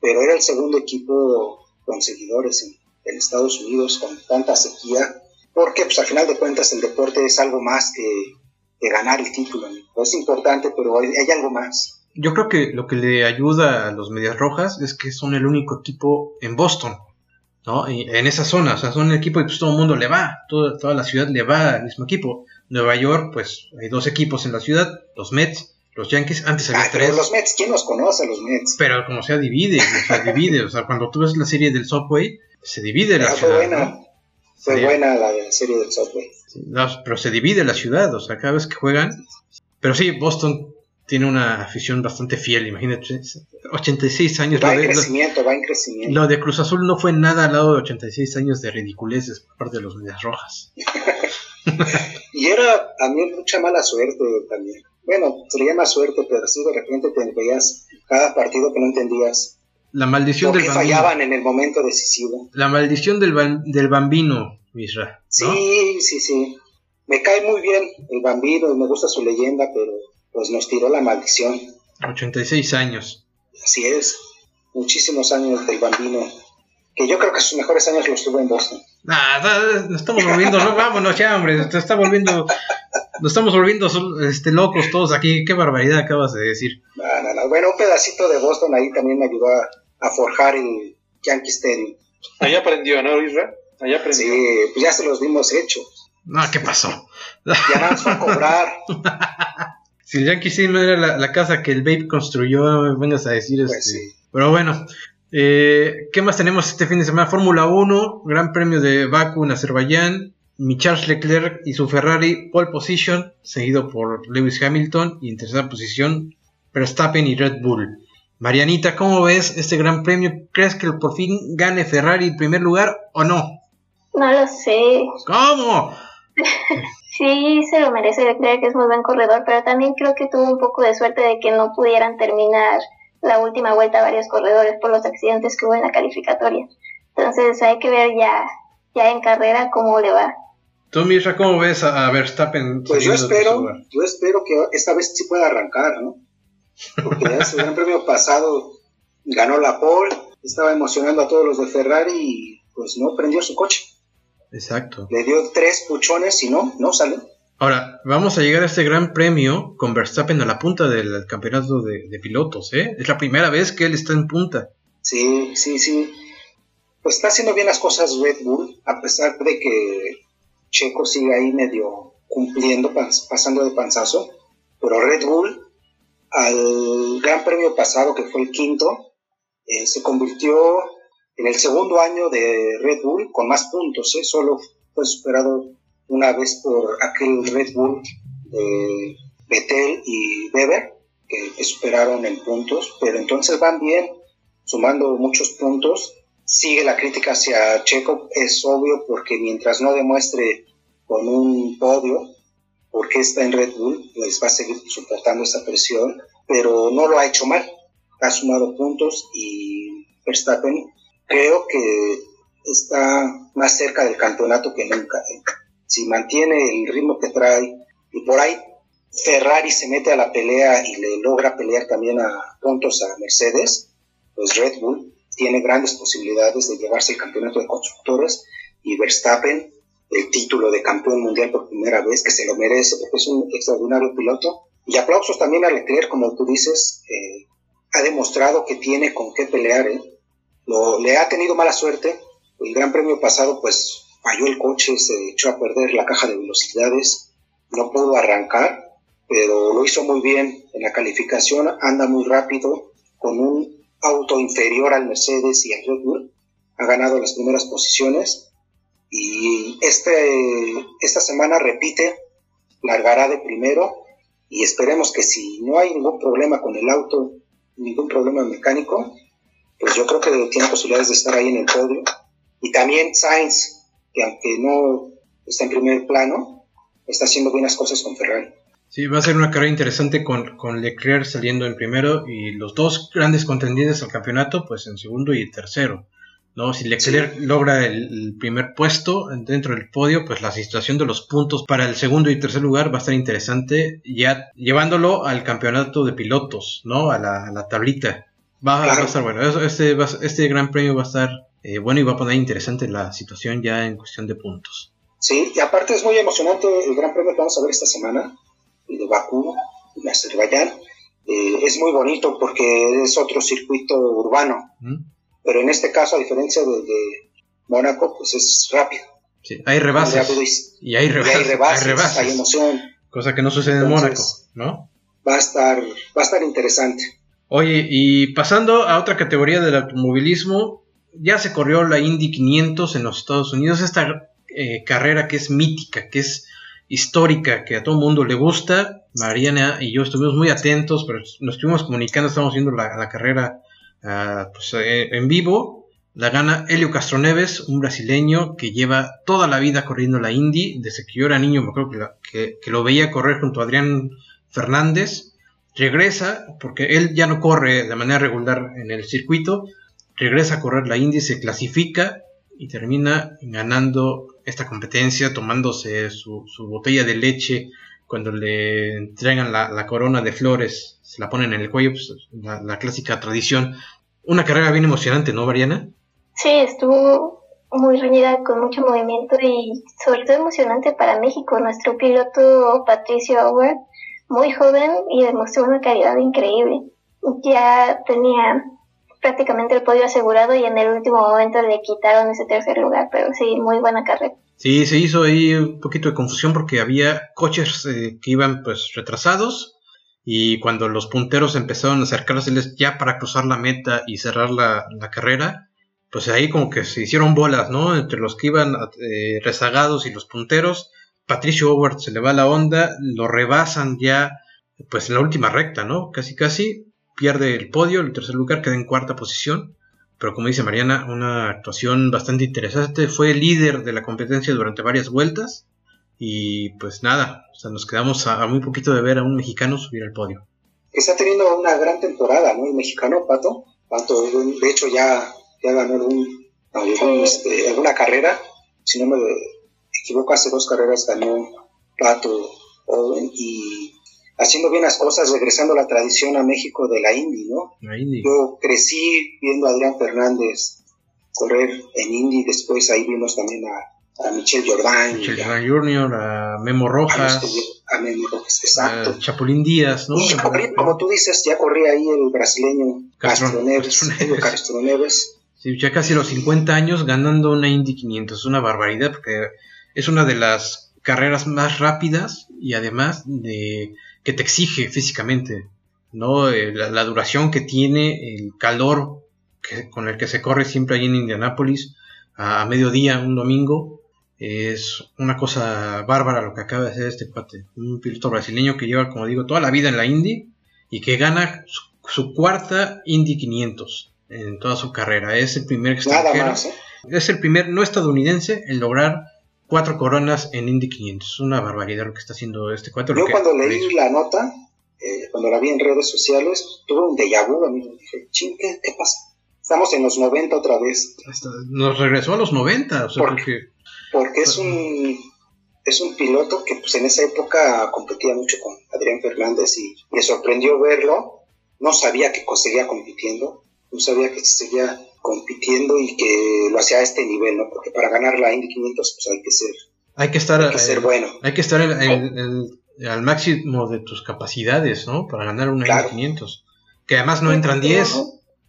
pero era el segundo equipo con seguidores en, Estados Unidos con tanta sequía, porque pues al final de cuentas el deporte es algo más que, ganar el título. Es importante, pero hay algo más. Yo creo que lo que le ayuda a los Medias Rojas es que son el único equipo en Boston, ¿no? Y en esa zona, o sea, son el equipo y pues todo el mundo le va, toda, toda la ciudad le va al mismo equipo. Nueva York, pues hay dos equipos en la ciudad, los Mets, los Yankees, antes había Ah, pero tres. los Mets, ¿quién los conoce los Mets? Pero como sea, divide, o sea, divide, o sea, cuando tú ves la serie del Subway, se divide la Ah, fue ciudad, buena, ¿no? fue Sí. buena la de serie del Subway. Sí, no, pero se divide la ciudad, o sea, cada vez que juegan. Pero sí, Boston tiene una afición bastante fiel, imagínate, 86 años. Va en de, lo- crecimiento, va en crecimiento. lo de Cruz Azul no fue nada al lado de 86 años de ridiculeces por parte de los Medias Rojas. Y era también mucha mala suerte también. Bueno, se le llama suerte, pero sí de repente te veías cada partido que no entendías. La maldición del qué bambino. fallaban en el momento decisivo. La maldición del, ban- del bambino, Misra. ¿no? Sí, sí, sí. Me cae muy bien el bambino y me gusta su leyenda, pero pues nos tiró la maldición. 86 años. Así es. Muchísimos años del bambino. Que yo creo que sus mejores años los tuvo en Boston. Ah, da- nos estamos volviendo, no, vámonos ya, hombre, te está volviendo, nos estamos volviendo este, locos todos aquí, qué barbaridad acabas de decir. No, no, no. Bueno, un pedacito de Boston ahí también me ayudó a, a forjar el Yankee Stadium. Ahí aprendió, ¿no, Isra? Ahí aprendió. Sí, pues ya se los dimos hechos. No, ¿qué pasó? Ya nada más fue a cobrar. Si el Yankee Stadium era la, la casa que el Babe construyó, no me vengas a decir Pues este. sí. Pero bueno, eh, ¿qué más tenemos este fin de semana? Fórmula 1, Gran Premio de Baku en Azerbaiyán, mi Charles Leclerc y su Ferrari pole position, seguido por Lewis Hamilton y en tercera posición Verstappen y Red Bull. Marianita, ¿cómo ves este Gran Premio? ¿Crees que por fin gane Ferrari en primer lugar o no? No lo sé. ¿Cómo? Sí, se lo merece Leclerc, que es muy buen corredor, pero también creo que tuvo un poco de suerte de que no pudieran terminar la última vuelta varios corredores por los accidentes que hubo en la calificatoria. Entonces hay que ver ya, ya en carrera cómo le va. Tú, Misra, ¿cómo ves a, Verstappen? Pues yo espero, yo espero que esta vez sí pueda arrancar, ¿no? Porque ya ese gran premio pasado ganó la pole, estaba emocionando a todos los de Ferrari y pues no prendió su coche. Exacto. Le dio tres puchones y no, no salió. Ahora, vamos a llegar a este gran premio con Verstappen a la punta del campeonato de, de pilotos, ¿eh? Es la primera vez que él está en punta. Sí, sí, sí. pues está haciendo bien las cosas Red Bull, a pesar de que Checo sigue ahí medio cumpliendo, pasando de panzazo, pero Red Bull al Gran Premio pasado, que fue el quinto, eh, se convirtió en el segundo año de Red Bull con más puntos, ¿eh? solo fue superado una vez por aquel Red Bull de Vettel y Weber, que, superaron en puntos, pero entonces van bien, sumando muchos puntos. Sigue la crítica hacia Checo, es obvio, porque mientras no demuestre con un podio, porque está en Red Bull, pues va a seguir soportando esa presión, pero no lo ha hecho mal, ha sumado puntos y Verstappen creo que está más cerca del campeonato que nunca. ¿eh? Si mantiene el ritmo que trae y por ahí Ferrari se mete a la pelea y le logra pelear también a puntos a Mercedes, pues Red Bull tiene grandes posibilidades de llevarse el campeonato de constructores y Verstappen el título de campeón mundial por primera vez, que se lo merece porque es un extraordinario piloto. Y aplausos también a Leclerc, como tú dices, eh, ha demostrado que tiene con qué pelear. ¿eh? Le ha tenido mala suerte. El Gran Premio pasado, pues falló el coche, se echó a perder la caja de velocidades, no pudo arrancar, pero lo hizo muy bien en la calificación, anda muy rápido, con un auto inferior al Mercedes y al Red Bull, ha ganado las primeras posiciones y este, esta semana repite, largará de primero y esperemos que si no hay ningún problema con el auto, ningún problema mecánico, pues yo creo que tiene posibilidades de estar ahí en el podio. Y también Sainz, que aunque no está en primer plano, está haciendo buenas cosas con Ferrari. Sí, va a ser una carrera interesante con, con Leclerc saliendo en primero y los dos grandes contendientes al campeonato, pues en segundo y tercero. ¿no? Si Leclerc logra el, primer puesto dentro del podio, pues la situación de los puntos para el segundo y tercer lugar va a estar interesante, ya llevándolo al campeonato de pilotos, ¿no? A la, tablita. Va, a estar bueno. Este, este gran premio va a estar eh, bueno y va a poner interesante la situación ya en cuestión de puntos. Sí, y aparte es muy emocionante el gran premio que vamos a ver esta semana, el de Bakú, de Azerbaiyán. Eh, es muy bonito porque es otro circuito urbano. Pero en este caso, a diferencia de, Mónaco, pues es rápido. Sí, hay rebases. Y, hay rebases, hay emoción. Cosa que no sucede en Mónaco, ¿no? Va a estar, va a estar interesante. Oye, y pasando a otra categoría del automovilismo, ya se corrió la Indy 500 en los Estados Unidos, esta eh, carrera que es mítica, que es histórica, que a todo mundo le gusta. Mariana y yo estuvimos muy atentos, pero nos estuvimos comunicando, estamos viendo la, la carrera eh, en vivo. La gana Helio Castroneves, un brasileño que lleva toda la vida corriendo la Indy. Desde que yo era niño, me acuerdo que, que, lo veía correr junto a Adrián Fernández. Regresa, porque él ya no corre de manera regular en el circuito. Regresa a correr la Indy, se clasifica y termina ganando esta competencia, tomándose su, botella de leche cuando le entregan la, corona de flores, se la ponen en el cuello, pues, la, clásica tradición una carrera bien emocionante, ¿no, Mariana? Sí, estuvo muy reñida con mucho movimiento y sobre todo emocionante para México. Nuestro piloto Patricio Howard, muy joven y demostró una calidad increíble. Ya tenía prácticamente el podio asegurado y en el último momento le quitaron ese tercer lugar, pero sí, muy buena carrera. Sí, se hizo ahí un poquito de confusión porque había coches eh, que iban pues retrasados y cuando los punteros empezaron a acercárseles ya para cruzar la meta y cerrar la, carrera, pues ahí como que se hicieron bolas, ¿no? Entre los que iban eh, rezagados y los punteros, Patricio Howard se le va la onda, lo rebasan ya pues en la última recta, ¿no? Casi casi pierde el podio, el tercer lugar queda en cuarta posición, pero como dice Mariana, una actuación bastante interesante, fue líder de la competencia durante varias vueltas y pues nada, o sea, nos quedamos a, muy poquito de ver a un mexicano subir al podio. Está teniendo una gran temporada, ¿no? El mexicano, Pato. Pato, de hecho, ya, ya ganó algún, este, alguna carrera. Si no me equivoco, hace dos carreras ganó Pato Owen y haciendo bien las cosas, regresando a la tradición a México de la Indy, ¿no? Yo crecí viendo a Adrián Fernández correr en Indy, después ahí vimos también a a Michel Jordan. Michel Jordan Jr., a Memo Rojas. A, Memo Rojas, exacto. A Chapulín Díaz, ¿no? Y como tú dices, ya corría ahí el brasileño Castro, Neves. Castro Neves. Sí, ya casi los 50 años ganando una Indy 500. Es una barbaridad porque es una de las carreras más rápidas y además de que te exige físicamente, ¿no? Eh, la, duración que tiene, el calor que, con el que se corre siempre allí en Indianápolis a, mediodía, un domingo, es una cosa bárbara lo que acaba de hacer este cuate. Un piloto brasileño que lleva, como digo, toda la vida en la Indy y que gana su, cuarta Indy 500 en toda su carrera. Es el primer extranjero. ¿eh? Es el primer no estadounidense en lograr cuatro coronas en Indy 500. Es una barbaridad lo que está haciendo este cuatro. Yo cuando leí la nota, eh, cuando la vi en redes sociales, tuve un déjà vu, amigo. Dije, ching, ¿qué, pasa? Estamos en los 90 otra vez. nos regresó a los 90, o sea, porque, porque es un es un piloto que pues en esa época competía mucho con Adrián Fernández y me sorprendió verlo. No sabía que seguía compitiendo, no sabía que seguía compitiendo y que lo hacía a este nivel, ¿no? Porque para ganar la Indy 500 pues hay que ser hay que estar hay que ser bueno. Hay que estar al máximo de tus capacidades, ¿no? Para ganar una Indy 500. Que además no entran 10,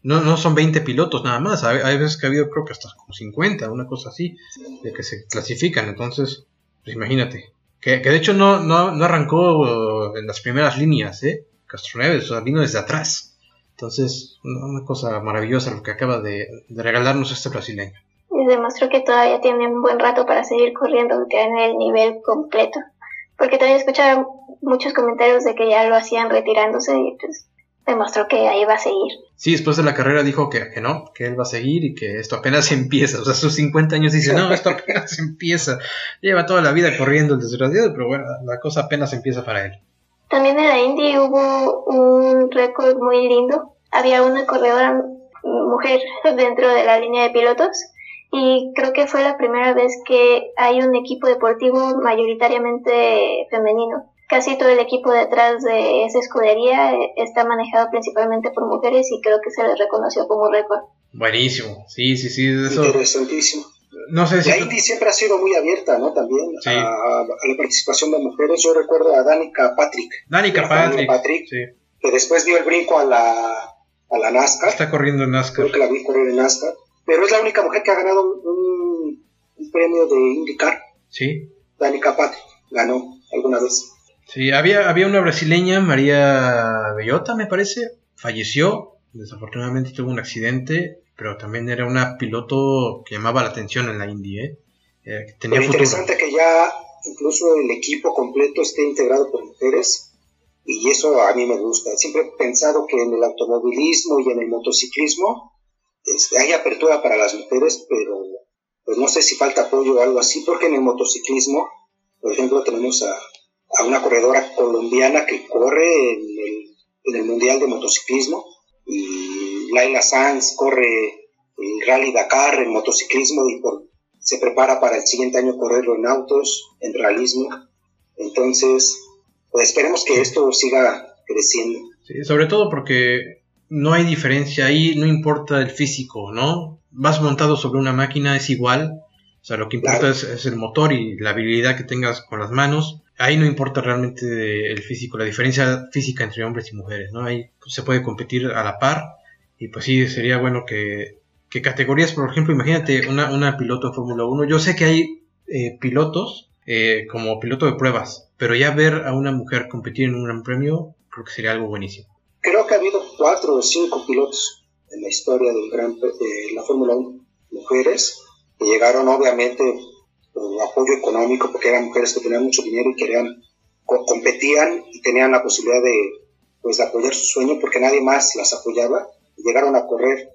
no, no son 20 pilotos nada más. Hay, veces que ha habido creo que hasta como 50, una cosa así, de que se clasifican. Entonces, pues imagínate. Que, que de hecho no, no, no arrancó en las primeras líneas, ¿eh? Castroneves, o sea, vino desde atrás. Entonces, una cosa maravillosa lo que acaba de, regalarnos este brasileño. Y demostró que todavía tiene un buen rato para seguir corriendo, en el nivel completo. Porque también escuchaba muchos comentarios de que ya lo hacían retirándose y pues demostró que ahí va a seguir. Sí, después de la carrera dijo que, que, no, que él va a seguir y que esto apenas empieza. O sea, sus 50 años dice, no, esto apenas empieza. Lleva toda la vida corriendo el desgraciado, pero bueno, la cosa apenas empieza para él. También en la Indy hubo un récord muy lindo. Había una corredora mujer dentro de la línea de pilotos y creo que fue la primera vez que hay un equipo deportivo mayoritariamente femenino. Casi todo el equipo detrás de esa escudería está manejado principalmente por mujeres y creo que se les reconoció como récord. Buenísimo, sí, sí, sí. Eso... Interesantísimo. No sé si la Indy siempre ha sido muy abierta, ¿no? También a, la participación de mujeres. Yo recuerdo a Danica Patrick. Danica Patrick. Que después dio el brinco a la, a la NASCAR. Está corriendo en NASCAR. Creo que la vi correr en NASCAR. Pero es la única mujer que ha ganado un, premio de IndyCar. Sí. Danica Patrick ganó alguna vez. Sí, había, había una brasileña, María Bellota, me parece. Falleció. Desafortunadamente tuvo un accidente pero también era una piloto que llamaba la atención en la Indy, ¿eh? eh tenía interesante que ya incluso el equipo completo esté integrado por mujeres y eso a mí me gusta. Siempre he pensado que en el automovilismo y en el motociclismo este, hay apertura para las mujeres, pero pues no sé si falta apoyo o algo así, porque en el motociclismo, por ejemplo, tenemos a, a una corredora colombiana que corre en el, en el Mundial de Motociclismo y Laila Sanz corre el Rally Dakar en motociclismo y se prepara para el siguiente año correrlo en autos, en realismo. Entonces, pues esperemos que esto siga creciendo. Sí, sobre todo porque no hay diferencia ahí, no importa el físico, ¿no? Vas montado sobre una máquina, es igual. O sea, lo que importa es, es, el motor y la habilidad que tengas con las manos. Ahí no importa realmente el físico, la diferencia física entre hombres y mujeres, ¿no? Ahí se puede competir a la par y pues sí, sería bueno que, categorías, por ejemplo, imagínate una, una piloto en Fórmula 1. Yo sé que hay eh, pilotos eh, como piloto de pruebas, pero ya ver a una mujer competir en un gran premio, creo que sería algo buenísimo. Creo que ha habido cuatro o cinco pilotos en la historia gran, de la Fórmula 1, mujeres, que llegaron obviamente por apoyo económico, porque eran mujeres que tenían mucho dinero y querían, competían y tenían la posibilidad de, pues, de apoyar su sueño porque nadie más las apoyaba llegaron a correr.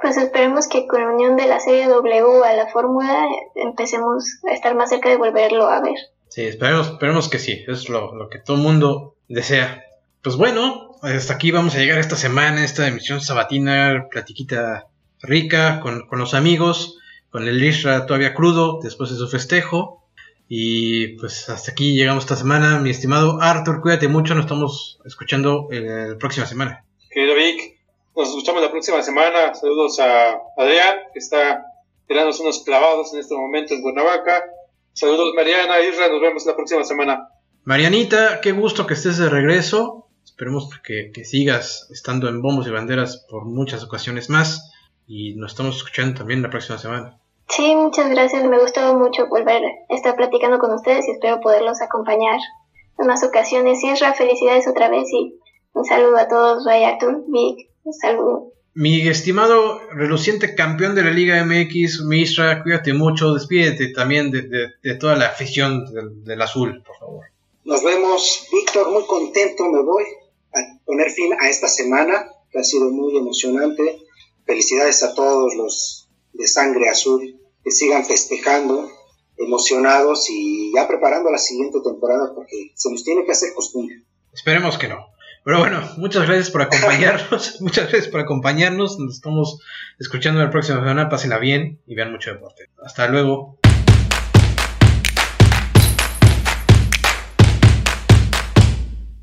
Pues esperemos que con la unión de la serie W a la fórmula empecemos a estar más cerca de volverlo a ver. Sí, esperemos, esperemos que sí, es lo, que todo el mundo desea. Pues bueno, hasta aquí vamos a llegar esta semana, esta emisión sabatina, platiquita rica con, los amigos, con el Isra todavía crudo después de su festejo. Y pues hasta aquí llegamos esta semana, mi estimado Arthur, cuídate mucho, nos estamos escuchando eh, la próxima semana. Querido Vic, nos escuchamos la próxima semana. Saludos a Adrián, que está tirando unos clavados en este momento en Cuernavaca. Saludos Mariana, Isra, nos vemos la próxima semana. Marianita, qué gusto que estés de regreso. Esperemos que, sigas estando en bombos y banderas por muchas ocasiones más. y nos estamos escuchando también la próxima semana. Sí, muchas gracias. Me gustó mucho volver a estar platicando con ustedes y espero poderlos acompañar en más ocasiones. Isra, felicidades otra vez y un saludo a todos. Ray Artur, Vic, un saludo. Mi estimado reluciente campeón de la Liga MX, Misra, cuídate mucho, despídete también de, toda la afición del, azul, por favor. Nos vemos, Víctor, muy contento me voy a poner fin a esta semana, que ha sido muy emocionante. Felicidades a todos los de sangre azul que sigan festejando, emocionados y ya preparando la siguiente temporada porque se nos tiene que hacer costumbre. Esperemos que no. Pero bueno, muchas gracias por acompañarnos. muchas gracias por acompañarnos. Nos estamos escuchando la próxima semana. Pásenla bien y vean mucho deporte. Hasta luego.